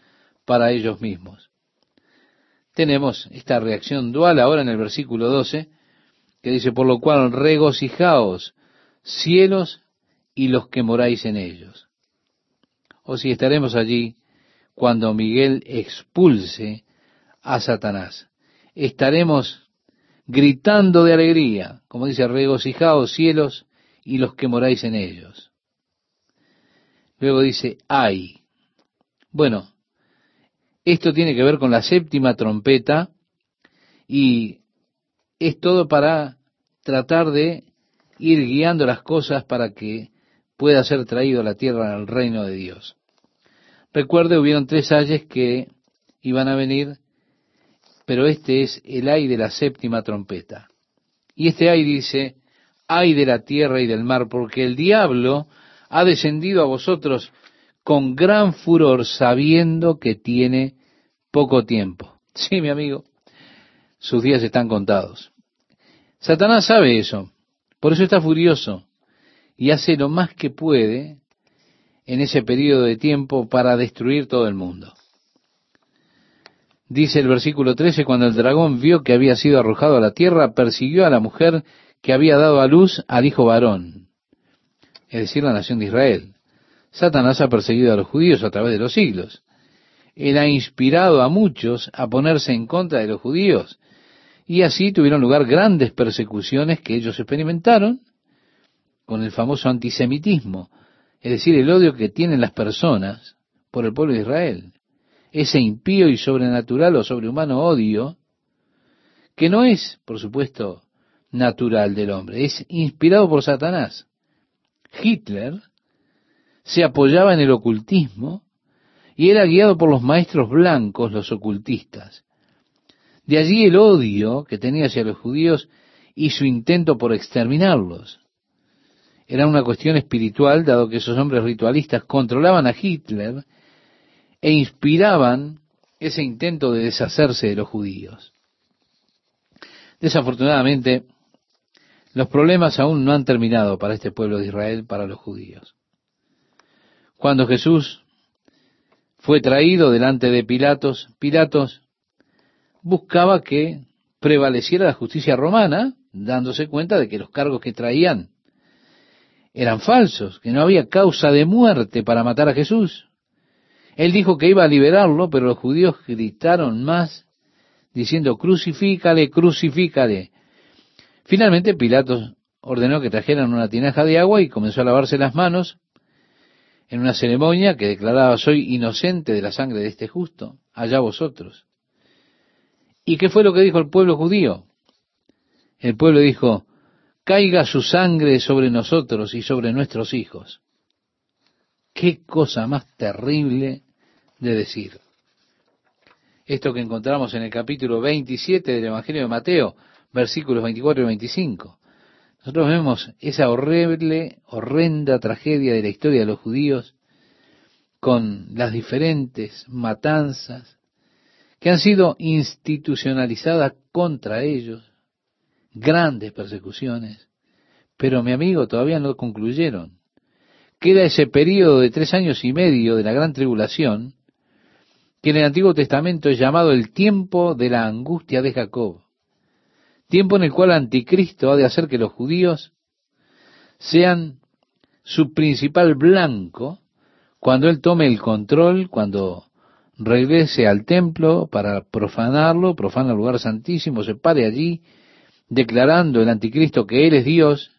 para ellos mismos. Tenemos esta reacción dual ahora en el versículo 12, que dice, por lo cual regocijaos, cielos y los que moráis en ellos. O si estaremos allí cuando Miguel expulse a Satanás. Estaremos gritando de alegría, como dice, regocijaos cielos y los que moráis en ellos. Luego dice, ay. Bueno, esto tiene que ver con la séptima trompeta y es todo para tratar de ir guiando las cosas para que pueda ser traído a la tierra al reino de Dios. Recuerde, hubieron tres ayes que iban a venir, pero este es el ay de la séptima trompeta. Y este ay dice, ay de la tierra y del mar, porque el diablo ha descendido a vosotros con gran furor, sabiendo que tiene poco tiempo. [laughs] Sí, mi amigo, sus días están contados. Satanás sabe eso, por eso está furioso y hace lo más que puede en ese periodo de tiempo para destruir todo el mundo. Dice el versículo 13, cuando el dragón vio que había sido arrojado a la tierra, persiguió a la mujer que había dado a luz al hijo varón, es decir, la nación de Israel. Satanás ha perseguido a los judíos a través de los siglos. Él ha inspirado a muchos a ponerse en contra de los judíos y así tuvieron lugar grandes persecuciones que ellos experimentaron con el famoso antisemitismo, es decir, el odio que tienen las personas por el pueblo de Israel. Ese impío y sobrenatural o sobrehumano odio que no es, por supuesto, natural del hombre, es inspirado por Satanás. Hitler se apoyaba en el ocultismo y era guiado por los maestros blancos, los ocultistas. De allí el odio que tenía hacia los judíos y su intento por exterminarlos. Era una cuestión espiritual, dado que esos hombres ritualistas controlaban a Hitler e inspiraban ese intento de deshacerse de los judíos. Desafortunadamente, los problemas aún no han terminado para este pueblo de Israel, para los judíos. Cuando Jesús fue traído delante de Pilatos, Pilatos buscaba que prevaleciera la justicia romana, dándose cuenta de que los cargos que traían eran falsos, que no había causa de muerte para matar a Jesús. Él dijo que iba a liberarlo, pero los judíos gritaron más, diciendo, crucifícale, crucifícale. Finalmente Pilatos ordenó que trajeran una tinaja de agua y comenzó a lavarse las manos en una ceremonia que declaraba, soy inocente de la sangre de este justo, allá vosotros. ¿Y qué fue lo que dijo el pueblo judío? El pueblo dijo, caiga su sangre sobre nosotros y sobre nuestros hijos. Qué cosa más terrible de decir. Esto que encontramos en el capítulo 27 del Evangelio de Mateo, versículos 24 y 25. Nosotros vemos esa horrible, horrenda tragedia de la historia de los judíos con las diferentes matanzas, que han sido institucionalizadas contra ellos, grandes persecuciones, pero mi amigo todavía no concluyeron. Queda ese periodo de tres años y medio de la gran tribulación, que en el Antiguo Testamento es llamado el tiempo de la angustia de Jacob, tiempo en el cual Anticristo ha de hacer que los judíos sean su principal blanco cuando él tome el control, cuando regrese al templo para profanarlo, profana el lugar santísimo, se pare allí declarando el anticristo que Él es Dios,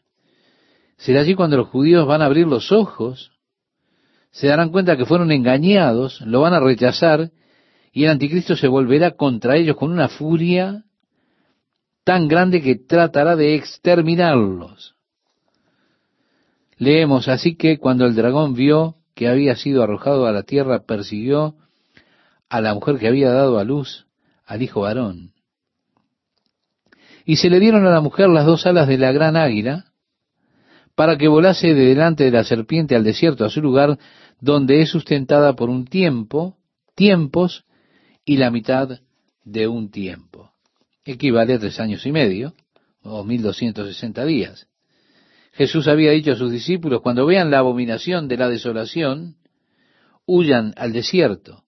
será allí cuando los judíos van a abrir los ojos, se darán cuenta que fueron engañados, lo van a rechazar y el anticristo se volverá contra ellos con una furia tan grande que tratará de exterminarlos. Leemos así que cuando el dragón vio que había sido arrojado a la tierra, persiguió a la mujer que había dado a luz al hijo varón. Y se le dieron a la mujer las dos alas de la gran águila, para que volase de delante de la serpiente al desierto, a su lugar, donde es sustentada por un tiempo, tiempos y la mitad de un tiempo. Equivale a tres años y medio, o mil doscientos sesenta días. Jesús había dicho a sus discípulos, cuando vean la abominación de la desolación, huyan al desierto.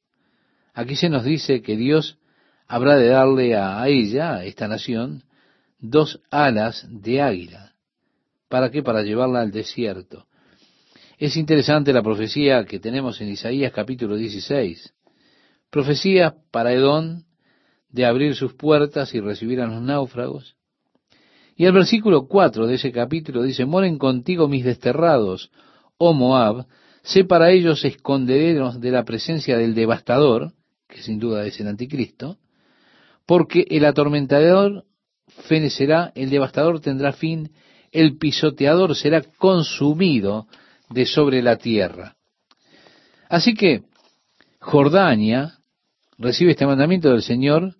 Aquí se nos dice que Dios habrá de darle a ella, a esta nación, dos alas de águila. ¿Para qué? Para llevarla al desierto. Es interesante la profecía que tenemos en Isaías capítulo 16. Profecía para Edón de abrir sus puertas y recibir a los náufragos. Y el versículo 4 de ese capítulo dice, moren contigo mis desterrados, oh Moab, sé para ellos escondederos de la presencia del devastador, que sin duda es el anticristo, porque el atormentador fenecerá, el devastador tendrá fin, el pisoteador será consumido de sobre la tierra. Así que Jordania recibe este mandamiento del Señor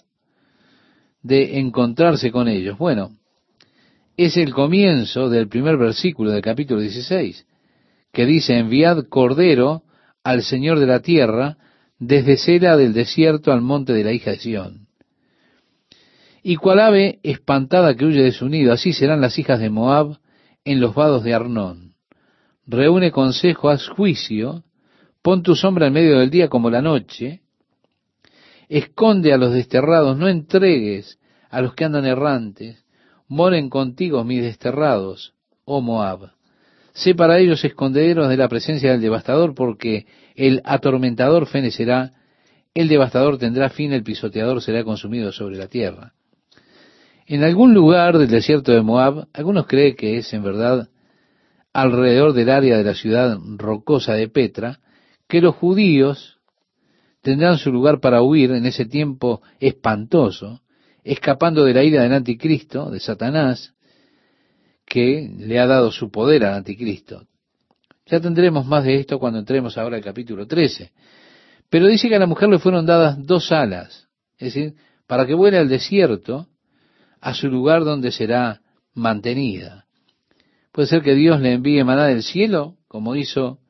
de encontrarse con ellos. Bueno, es el comienzo del primer versículo del capítulo 16, que dice, enviad cordero al Señor de la tierra, desde Sela del desierto al monte de la hija de Sión. Y cual ave espantada que huye de su nido, así serán las hijas de Moab en los vados de Arnón. Reúne consejo, haz juicio, pon tu sombra en medio del día como la noche, esconde a los desterrados, no entregues a los que andan errantes, moren contigo mis desterrados, oh Moab. Sé para ellos escondederos de la presencia del devastador, porque el atormentador fenecerá, el devastador tendrá fin, el pisoteador será consumido sobre la tierra. En algún lugar del desierto de Moab, algunos creen que es en verdad alrededor del área de la ciudad rocosa de Petra, que los judíos tendrán su lugar para huir en ese tiempo espantoso, escapando de la ira del anticristo, de Satanás, que le ha dado su poder al anticristo. Ya tendremos más de esto cuando entremos ahora al capítulo 13. Pero dice que a la mujer le fueron dadas dos alas, es decir, para que vuele al desierto, a su lugar donde será mantenida. Puede ser que Dios le envíe maná del cielo, como hizo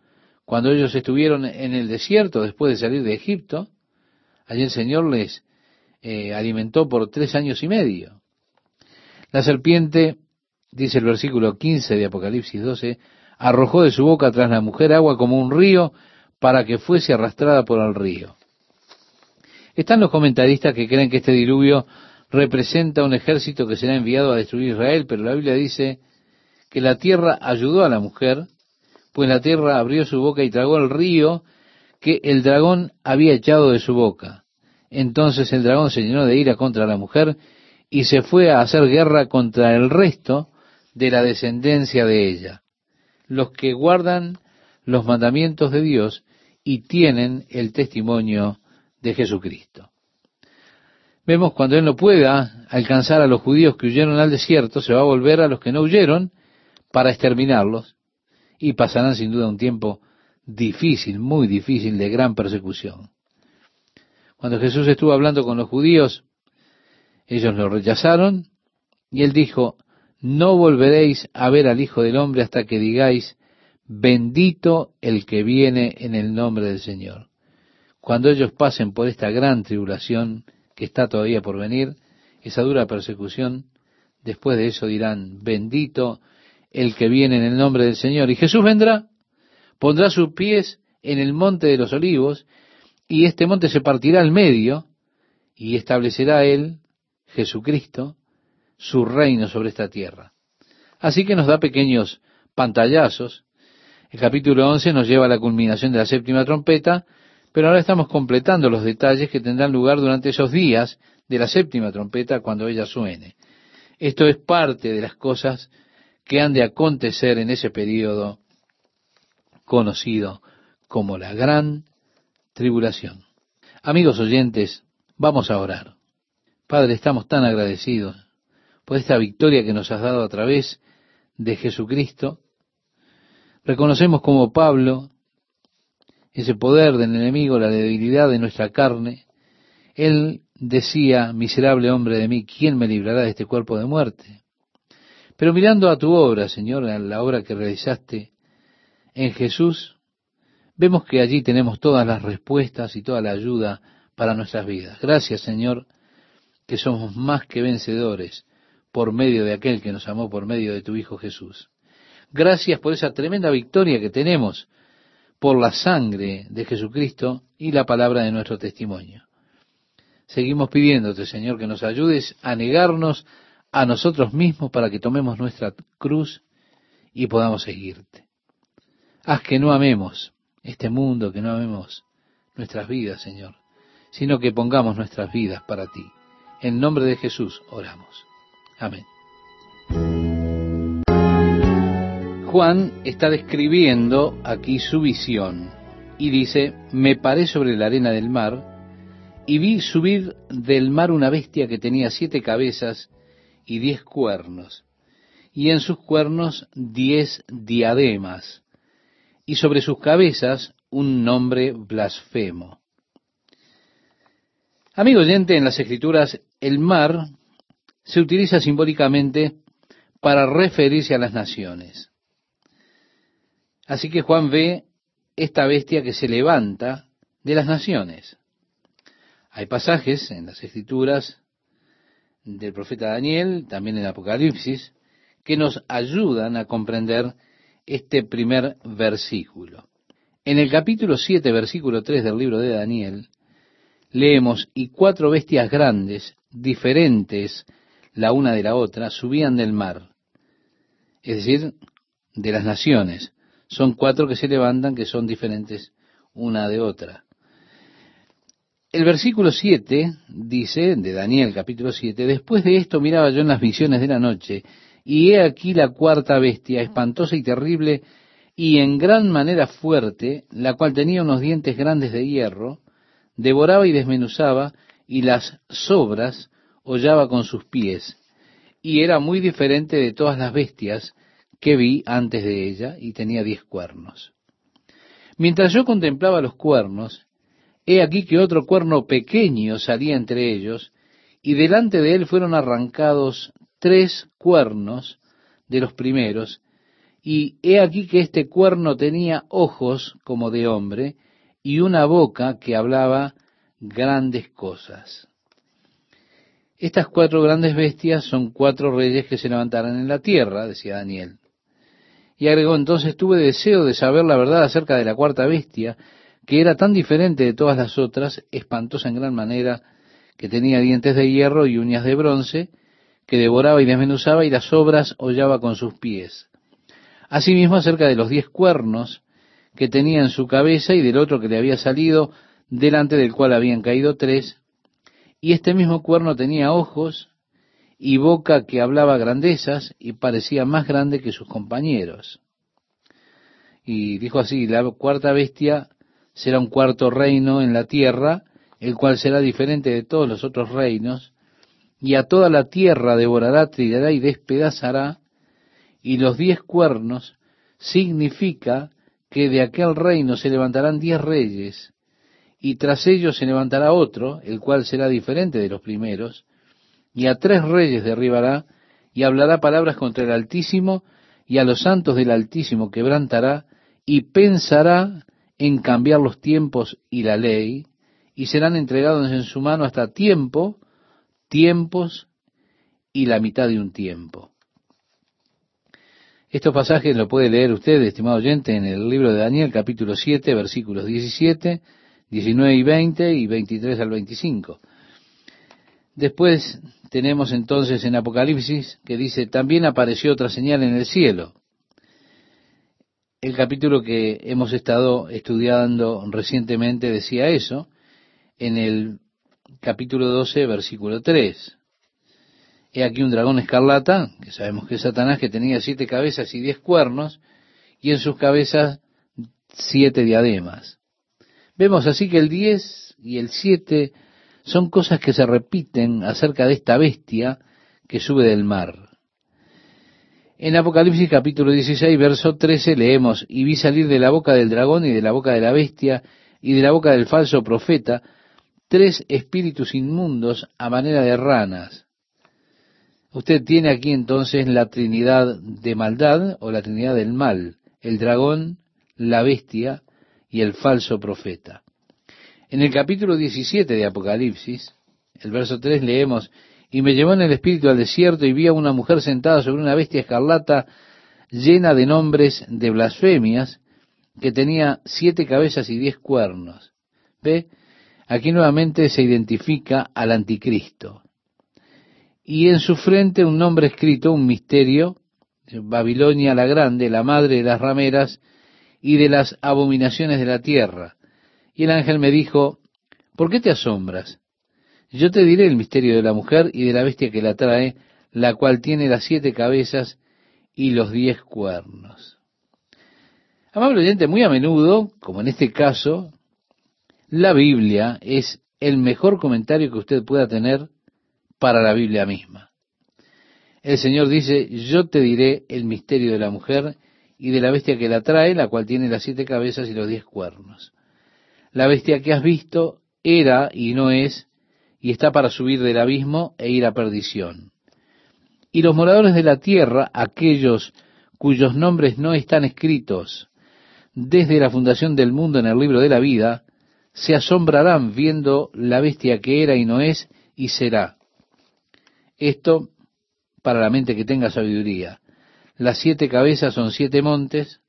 cuando ellos estuvieron en el desierto después de salir de Egipto. Allí el Señor les eh, alimentó por tres años y medio. La serpiente, dice el versículo 15 de Apocalipsis 12, arrojó de su boca tras la mujer agua como un río para que fuese arrastrada por el río. Están los comentaristas que creen que este diluvio representa un ejército que será enviado a destruir Israel, pero la Biblia dice que la tierra ayudó a la mujer, pues la tierra abrió su boca y tragó el río que el dragón había echado de su boca. Entonces el dragón se llenó de ira contra la mujer y se fue a hacer guerra contra el resto de la descendencia de ella, los que guardan los mandamientos de Dios y tienen el testimonio de Jesucristo. Vemos cuando Él no pueda alcanzar a los judíos que huyeron al desierto, se va a volver a los que no huyeron para exterminarlos y pasarán sin duda un tiempo difícil, muy difícil, de gran persecución. Cuando Jesús estuvo hablando con los judíos, ellos lo rechazaron y él dijo, no volveréis a ver al Hijo del Hombre hasta que digáis, bendito el que viene en el nombre del Señor. Cuando ellos pasen por esta gran tribulación que está todavía por venir, esa dura persecución, después de eso dirán, bendito el que viene en el nombre del Señor. Y Jesús vendrá, pondrá sus pies en el monte de los olivos y este monte se partirá al medio y establecerá él, Jesucristo, su reino sobre esta tierra. Así que nos da pequeños pantallazos. El capítulo 11 nos lleva a la culminación de la séptima trompeta, pero ahora estamos completando los detalles que tendrán lugar durante esos días de la séptima trompeta cuando ella suene. Esto es parte de las cosas que han de acontecer en ese periodo conocido como la gran tribulación. Amigos oyentes, vamos a orar. Padre, estamos tan agradecidos por esta victoria que nos has dado a través de Jesucristo. Reconocemos como Pablo ese poder del enemigo, la debilidad de nuestra carne. Él decía, miserable hombre de mí, ¿quién me librará de este cuerpo de muerte? Pero mirando a tu obra, Señor, a la obra que realizaste en Jesús, vemos que allí tenemos todas las respuestas y toda la ayuda para nuestras vidas. Gracias, Señor, que somos más que vencedores por medio de aquel que nos amó por medio de tu Hijo Jesús. Gracias por esa tremenda victoria que tenemos por la sangre de Jesucristo y la palabra de nuestro testimonio. Seguimos pidiéndote, Señor, que nos ayudes a negarnos a nosotros mismos para que tomemos nuestra cruz y podamos seguirte. Haz que no amemos este mundo, que no amemos nuestras vidas, Señor, sino que pongamos nuestras vidas para ti. En nombre de Jesús oramos. Amén. Juan está describiendo aquí su visión y dice, me paré sobre la arena del mar y vi subir del mar una bestia que tenía siete cabezas y diez cuernos, y en sus cuernos diez diademas, y sobre sus cabezas un nombre blasfemo. Amigo oyente, en las escrituras el mar se utiliza simbólicamente para referirse a las naciones. Así que Juan ve esta bestia que se levanta de las naciones. Hay pasajes en las escrituras del profeta Daniel, también en Apocalipsis, que nos ayudan a comprender este primer versículo. En el capítulo 7, versículo 3 del libro de Daniel, leemos, y cuatro bestias grandes, diferentes la una de la otra, subían del mar, es decir, de las naciones. Son cuatro que se levantan que son diferentes una de otra. El versículo 7 dice, de Daniel capítulo 7, después de esto miraba yo en las visiones de la noche, y he aquí la cuarta bestia, espantosa y terrible, y en gran manera fuerte, la cual tenía unos dientes grandes de hierro, devoraba y desmenuzaba, y las sobras hollaba con sus pies, y era muy diferente de todas las bestias que vi antes de ella, y tenía diez cuernos. Mientras yo contemplaba los cuernos, he aquí que otro cuerno pequeño salía entre ellos, y delante de él fueron arrancados tres cuernos de los primeros, y he aquí que este cuerno tenía ojos como de hombre, y una boca que hablaba grandes cosas. Estas cuatro grandes bestias son cuatro reyes que se levantarán en la tierra, decía Daniel. Y agregó, entonces tuve deseo de saber la verdad acerca de la cuarta bestia, que era tan diferente de todas las otras, espantosa en gran manera, que tenía dientes de hierro y uñas de bronce, que devoraba y desmenuzaba y las obras hollaba con sus pies. Asimismo acerca de los diez cuernos que tenía en su cabeza y del otro que le había salido, delante del cual habían caído tres, y este mismo cuerno tenía ojos y boca que hablaba grandezas y parecía más grande que sus compañeros. Y dijo así, la cuarta bestia será un cuarto reino en la tierra, el cual será diferente de todos los otros reinos, y a toda la tierra devorará, trillará y despedazará, y los diez cuernos significa que de aquel reino se levantarán diez reyes, y tras ellos se levantará otro, el cual será diferente de los primeros, y a tres reyes derribará, y hablará palabras contra el Altísimo, y a los santos del Altísimo quebrantará, y pensará en cambiar los tiempos y la ley, y serán entregados en su mano hasta tiempo, tiempos y la mitad de un tiempo. Estos pasajes lo puede leer usted, estimado oyente, en el libro de Daniel, capítulo 7, versículos 17, 19 y 20 y 23 al 25. Después tenemos entonces en Apocalipsis que dice, también apareció otra señal en el cielo. El capítulo que hemos estado estudiando recientemente decía eso, en el capítulo 12, versículo 3. He aquí un dragón escarlata, que sabemos que es Satanás, que tenía siete cabezas y diez cuernos, y en sus cabezas siete diademas. Vemos así que el diez y el siete son cosas que se repiten acerca de esta bestia que sube del mar. En Apocalipsis capítulo 16, verso 13 leemos, y vi salir de la boca del dragón y de la boca de la bestia y de la boca del falso profeta tres espíritus inmundos a manera de ranas Usted tiene aquí entonces la Trinidad de maldad o la Trinidad del mal, el dragón, la bestia y el falso profeta. En el capítulo 17 de Apocalipsis, el verso 3 leemos, y me llevó en el espíritu al desierto y vi a una mujer sentada sobre una bestia escarlata llena de nombres de blasfemias, que tenía siete cabezas y diez cuernos. ¿Ve? Aquí nuevamente se identifica al anticristo. y en su frente un nombre escrito, un misterio, Babilonia la grande, la madre de las rameras y de las abominaciones de la tierra. Y el ángel me dijo, ¿por qué te asombras? Yo te diré el misterio de la mujer y de la bestia que la trae, la cual tiene las siete cabezas y los diez cuernos. Amable oyente, muy a menudo, como en este caso, la Biblia es el mejor comentario que usted pueda tener para la Biblia misma. El Señor dice, yo te diré el misterio de la mujer y de la bestia que la trae, la cual tiene las siete cabezas y los diez cuernos. La bestia que has visto era y no es, y está para subir del abismo e ir a perdición. Y los moradores de la tierra, aquellos cuyos nombres no están escritos desde la fundación del mundo en el libro de la vida, se asombrarán viendo la bestia que era y no es y será. Esto para la mente que tenga sabiduría. Las siete cabezas son siete montes,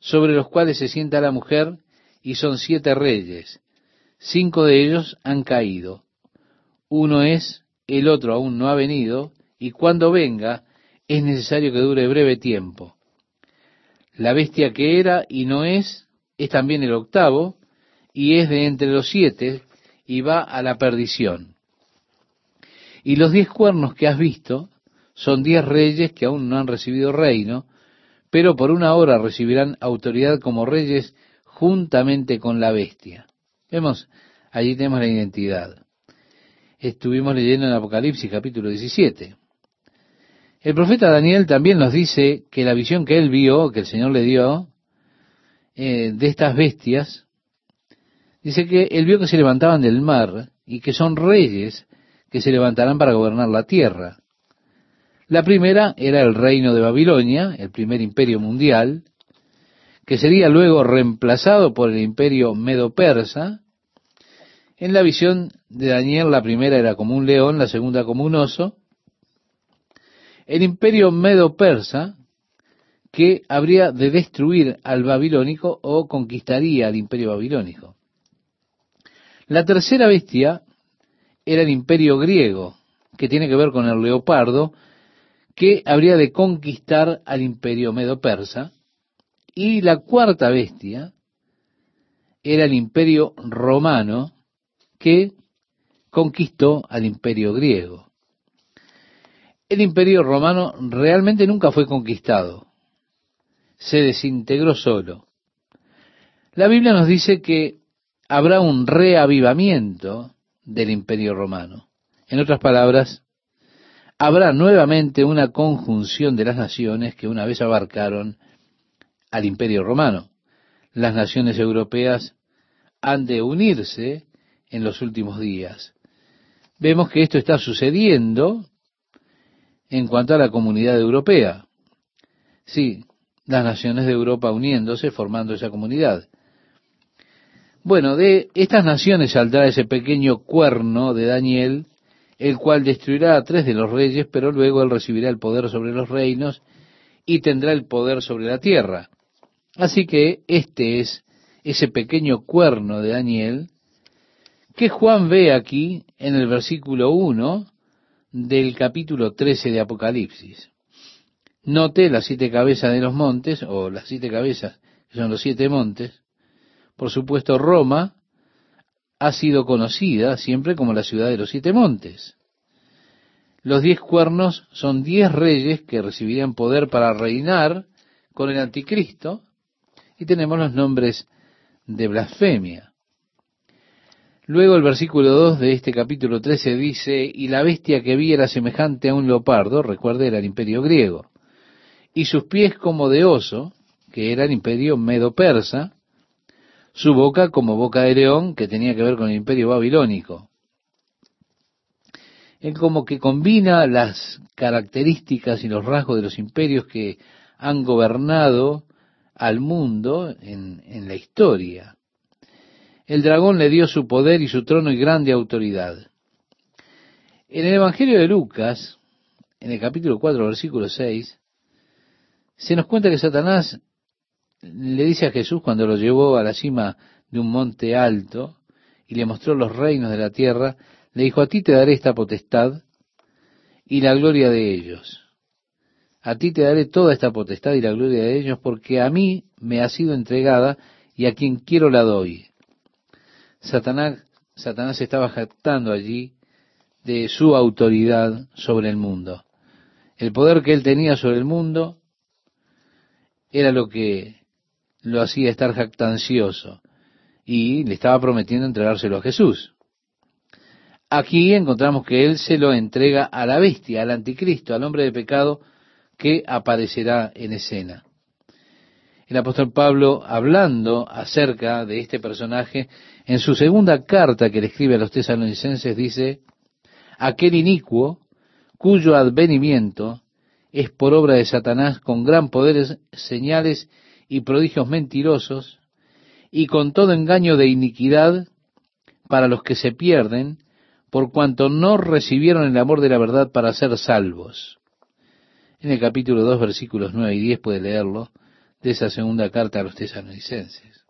sobre los cuales se sienta la mujer, y son siete reyes. Cinco de ellos han caído. Uno es, el otro aún no ha venido, y cuando venga es necesario que dure breve tiempo. La bestia que era y no es, es también el octavo, y es de entre los siete, y va a la perdición. Y los diez cuernos que has visto son diez reyes que aún no han recibido reino, pero por una hora recibirán autoridad como reyes juntamente con la bestia. Vemos, allí tenemos la identidad. Estuvimos leyendo en Apocalipsis capítulo 17. El profeta Daniel también nos dice que la visión que él vio, que el Señor le dio, eh, de estas bestias, dice que él vio que se levantaban del mar y que son reyes que se levantarán para gobernar la tierra. La primera era el reino de Babilonia, el primer imperio mundial, que sería luego reemplazado por el imperio medo-persa. En la visión de Daniel, la primera era como un león, la segunda como un oso, el imperio medo-persa que habría de destruir al babilónico o conquistaría al imperio babilónico. La tercera bestia era el imperio griego, que tiene que ver con el leopardo, que habría de conquistar al imperio medo-persa. Y la cuarta bestia era el imperio romano, que conquistó al imperio griego el imperio romano realmente nunca fue conquistado, se desintegró solo. La Biblia nos dice que habrá un reavivamiento del imperio romano. En otras palabras, habrá nuevamente una conjunción de las naciones que una vez abarcaron al imperio romano. Las naciones europeas han de unirse en los últimos días. Vemos que esto está sucediendo en cuanto a la comunidad europea. Sí, las naciones de Europa uniéndose, formando esa comunidad. Bueno, de estas naciones saldrá ese pequeño cuerno de Daniel, el cual destruirá a tres de los reyes, pero luego él recibirá el poder sobre los reinos y tendrá el poder sobre la tierra. Así que este es ese pequeño cuerno de Daniel que Juan ve aquí en el versículo 1 del capítulo 13 de Apocalipsis. Note las siete cabezas de los montes, o las siete cabezas, que son los siete montes. Por supuesto, Roma ha sido conocida siempre como la ciudad de los siete montes. Los diez cuernos son diez reyes que recibirían poder para reinar con el anticristo, y tenemos los nombres de blasfemia. Luego el versículo 2 de este capítulo 13 dice, y la bestia que vi era semejante a un leopardo, recuerde era el imperio griego, y sus pies como de oso, que era el imperio medo-persa, su boca como boca de león, que tenía que ver con el imperio babilónico. Él como que combina las características y los rasgos de los imperios que han gobernado al mundo en, en la historia el dragón le dio su poder y su trono y grande autoridad. En el Evangelio de Lucas, en el capítulo 4, versículo 6, se nos cuenta que Satanás le dice a Jesús cuando lo llevó a la cima de un monte alto y le mostró los reinos de la tierra, le dijo, a ti te daré esta potestad y la gloria de ellos. A ti te daré toda esta potestad y la gloria de ellos, porque a mí me ha sido entregada y a quien quiero la doy. Satanás, Satanás estaba jactando allí de su autoridad sobre el mundo. El poder que él tenía sobre el mundo era lo que lo hacía estar jactancioso y le estaba prometiendo entregárselo a Jesús. Aquí encontramos que él se lo entrega a la bestia, al anticristo, al hombre de pecado que aparecerá en escena. El apóstol Pablo, hablando acerca de este personaje, en su segunda carta que le escribe a los tesalonicenses, dice, aquel inicuo cuyo advenimiento es por obra de Satanás con gran poderes, señales y prodigios mentirosos, y con todo engaño de iniquidad para los que se pierden, por cuanto no recibieron el amor de la verdad para ser salvos. En el capítulo 2, versículos 9 y 10 puede leerlo, de esa segunda carta a los tesalonicenses.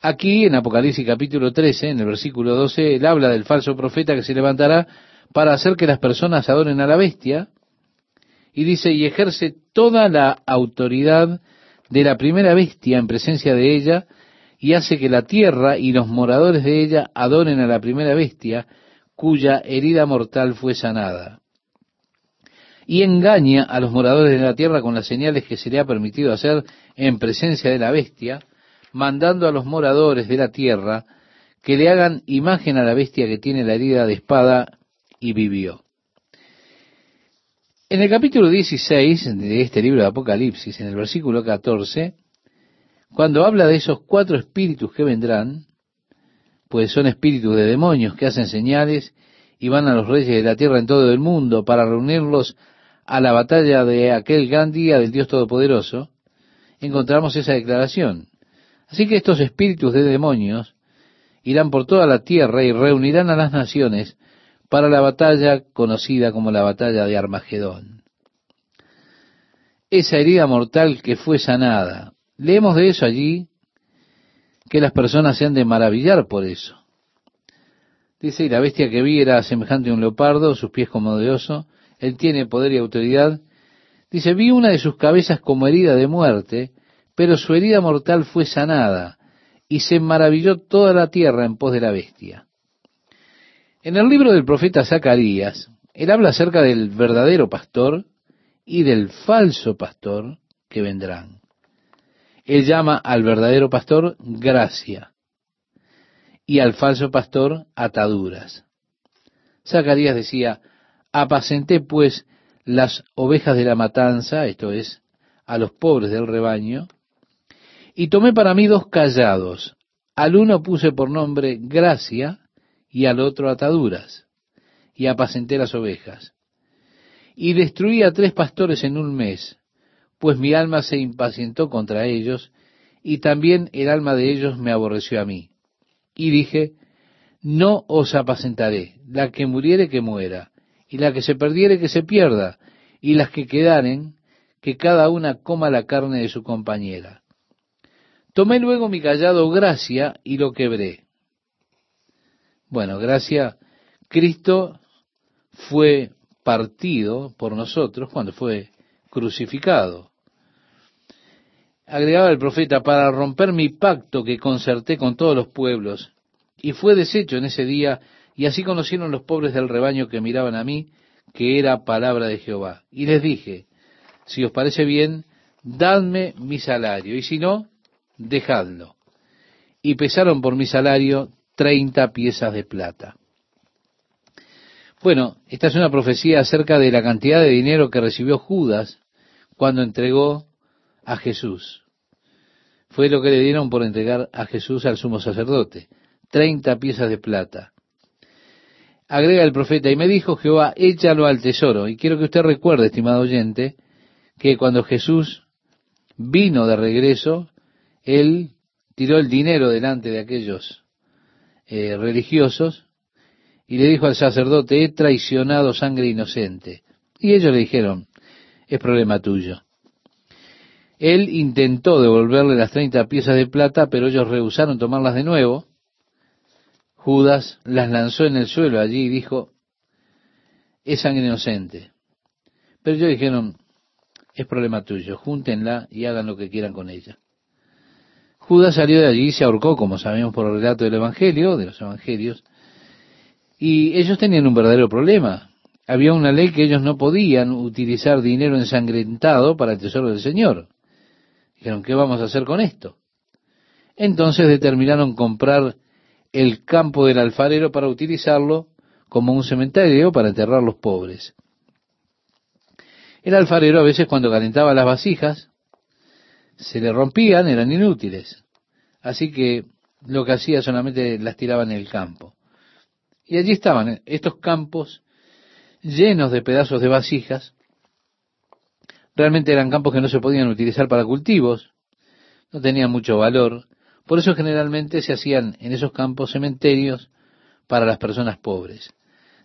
Aquí en Apocalipsis capítulo 13, en el versículo 12, él habla del falso profeta que se levantará para hacer que las personas adoren a la bestia, y dice, y ejerce toda la autoridad de la primera bestia en presencia de ella, y hace que la tierra y los moradores de ella adoren a la primera bestia, cuya herida mortal fue sanada y engaña a los moradores de la tierra con las señales que se le ha permitido hacer en presencia de la bestia, mandando a los moradores de la tierra que le hagan imagen a la bestia que tiene la herida de espada y vivió. En el capítulo 16 de este libro de Apocalipsis, en el versículo 14, cuando habla de esos cuatro espíritus que vendrán, pues son espíritus de demonios que hacen señales y van a los reyes de la tierra en todo el mundo para reunirlos a la batalla de aquel gran día del Dios Todopoderoso, encontramos esa declaración. Así que estos espíritus de demonios irán por toda la tierra y reunirán a las naciones para la batalla conocida como la batalla de Armagedón. Esa herida mortal que fue sanada. Leemos de eso allí que las personas se han de maravillar por eso. Dice, y la bestia que vi era semejante a un leopardo, sus pies como de oso, él tiene poder y autoridad. Dice, vi una de sus cabezas como herida de muerte, pero su herida mortal fue sanada, y se maravilló toda la tierra en pos de la bestia. En el libro del profeta Zacarías, él habla acerca del verdadero pastor y del falso pastor que vendrán. Él llama al verdadero pastor gracia y al falso pastor ataduras. Zacarías decía, Apacenté pues las ovejas de la matanza, esto es, a los pobres del rebaño, y tomé para mí dos callados. Al uno puse por nombre gracia y al otro ataduras, y apacenté las ovejas. Y destruí a tres pastores en un mes, pues mi alma se impacientó contra ellos, y también el alma de ellos me aborreció a mí. Y dije, no os apacentaré, la que muriere que muera, y la que se perdiere que se pierda, y las que quedaren, que cada una coma la carne de su compañera. Tomé luego mi callado gracia y lo quebré. Bueno, gracia, Cristo fue partido por nosotros cuando fue crucificado. Agregaba el profeta, para romper mi pacto que concerté con todos los pueblos, y fue deshecho en ese día y así conocieron los pobres del rebaño que miraban a mí, que era palabra de Jehová. Y les dije, si os parece bien, dadme mi salario, y si no, dejadlo. Y pesaron por mi salario treinta piezas de plata. Bueno, esta es una profecía acerca de la cantidad de dinero que recibió Judas cuando entregó a Jesús. Fue lo que le dieron por entregar a Jesús al sumo sacerdote, treinta piezas de plata agrega el profeta, y me dijo Jehová, échalo al tesoro. Y quiero que usted recuerde, estimado oyente, que cuando Jesús vino de regreso, él tiró el dinero delante de aquellos eh, religiosos y le dijo al sacerdote, he traicionado sangre inocente. Y ellos le dijeron, es problema tuyo. Él intentó devolverle las treinta piezas de plata, pero ellos rehusaron tomarlas de nuevo Judas las lanzó en el suelo allí y dijo, es sangre inocente. Pero ellos dijeron, es problema tuyo, júntenla y hagan lo que quieran con ella. Judas salió de allí y se ahorcó, como sabemos por el relato del Evangelio, de los Evangelios, y ellos tenían un verdadero problema. Había una ley que ellos no podían utilizar dinero ensangrentado para el tesoro del Señor. Dijeron, ¿qué vamos a hacer con esto? Entonces determinaron comprar el campo del alfarero para utilizarlo como un cementerio para enterrar los pobres. El alfarero a veces cuando calentaba las vasijas, se le rompían, eran inútiles. Así que lo que hacía solamente las tiraba en el campo. Y allí estaban estos campos llenos de pedazos de vasijas. Realmente eran campos que no se podían utilizar para cultivos, no tenían mucho valor. Por eso generalmente se hacían en esos campos cementerios para las personas pobres.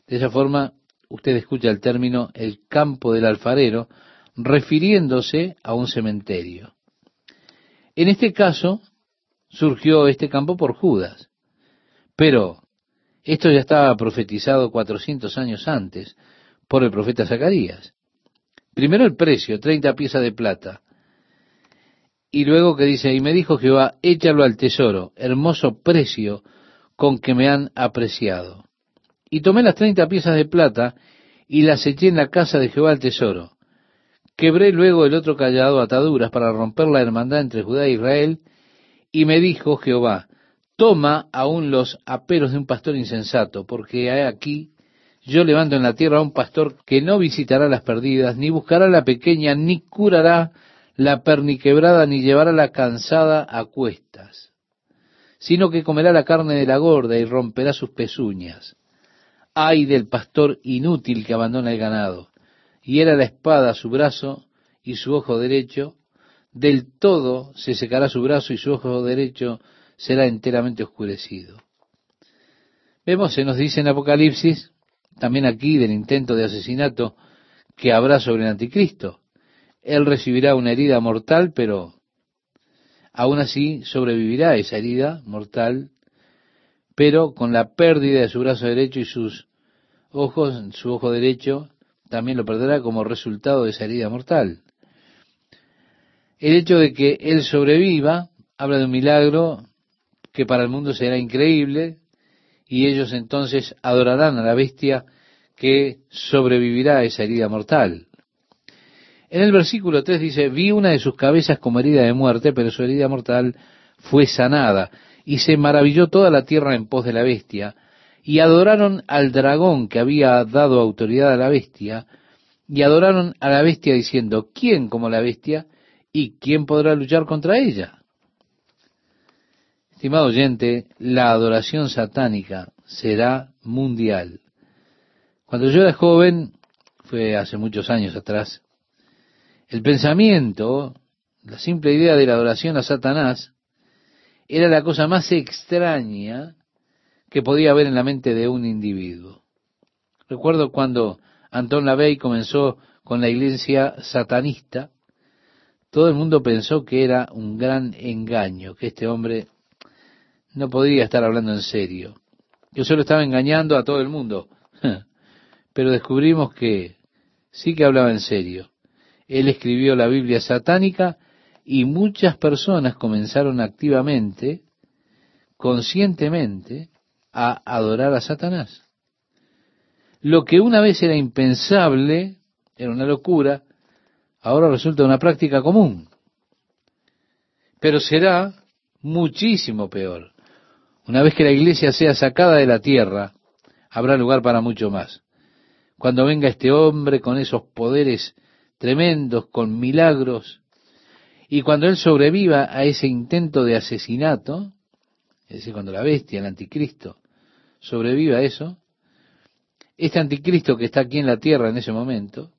De esa forma, usted escucha el término el campo del alfarero, refiriéndose a un cementerio. En este caso, surgió este campo por Judas. Pero esto ya estaba profetizado 400 años antes por el profeta Zacarías. Primero el precio, 30 piezas de plata. Y luego que dice, y me dijo Jehová, échalo al tesoro, hermoso precio con que me han apreciado. Y tomé las 30 piezas de plata y las eché en la casa de Jehová al tesoro. Quebré luego el otro callado ataduras para romper la hermandad entre Judá e Israel, y me dijo Jehová, toma aún los aperos de un pastor insensato, porque aquí yo levanto en la tierra a un pastor que no visitará las perdidas, ni buscará la pequeña, ni curará la perniquebrada, ni llevará la cansada a cuestas, sino que comerá la carne de la gorda y romperá sus pezuñas. Ay del pastor inútil que abandona el ganado, y era la espada su brazo y su ojo derecho, del todo se secará su brazo y su ojo derecho será enteramente oscurecido. Vemos, se nos dice en Apocalipsis, también aquí del intento de asesinato que habrá sobre el anticristo. Él recibirá una herida mortal, pero aún así sobrevivirá esa herida mortal, pero con la pérdida de su brazo derecho y sus ojos, su ojo derecho también lo perderá como resultado de esa herida mortal. El hecho de que Él sobreviva habla de un milagro que para el mundo será increíble y ellos entonces adorarán a la bestia que sobrevivirá a esa herida mortal. En el versículo 3 dice, vi una de sus cabezas como herida de muerte, pero su herida mortal fue sanada, y se maravilló toda la tierra en pos de la bestia, y adoraron al dragón que había dado autoridad a la bestia, y adoraron a la bestia diciendo, ¿quién como la bestia? ¿Y quién podrá luchar contra ella? Estimado oyente, la adoración satánica será mundial. Cuando yo era joven, fue hace muchos años atrás, el pensamiento, la simple idea de la adoración a Satanás, era la cosa más extraña que podía haber en la mente de un individuo. Recuerdo cuando Anton Lavey comenzó con la iglesia satanista, todo el mundo pensó que era un gran engaño, que este hombre no podía estar hablando en serio. Yo solo estaba engañando a todo el mundo. [laughs] Pero descubrimos que sí que hablaba en serio. Él escribió la Biblia satánica y muchas personas comenzaron activamente, conscientemente, a adorar a Satanás. Lo que una vez era impensable, era una locura, ahora resulta una práctica común. Pero será muchísimo peor. Una vez que la iglesia sea sacada de la tierra, habrá lugar para mucho más. Cuando venga este hombre con esos poderes tremendos, con milagros, y cuando él sobreviva a ese intento de asesinato, es decir, cuando la bestia, el anticristo, sobreviva a eso, este anticristo que está aquí en la tierra en ese momento,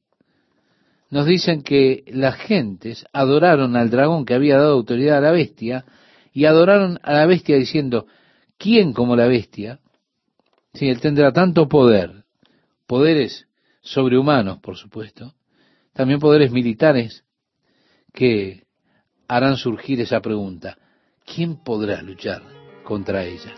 nos dicen que las gentes adoraron al dragón que había dado autoridad a la bestia y adoraron a la bestia diciendo, ¿quién como la bestia? Si él tendrá tanto poder, poderes sobrehumanos, por supuesto, también poderes militares que harán surgir esa pregunta, ¿quién podrá luchar contra ella?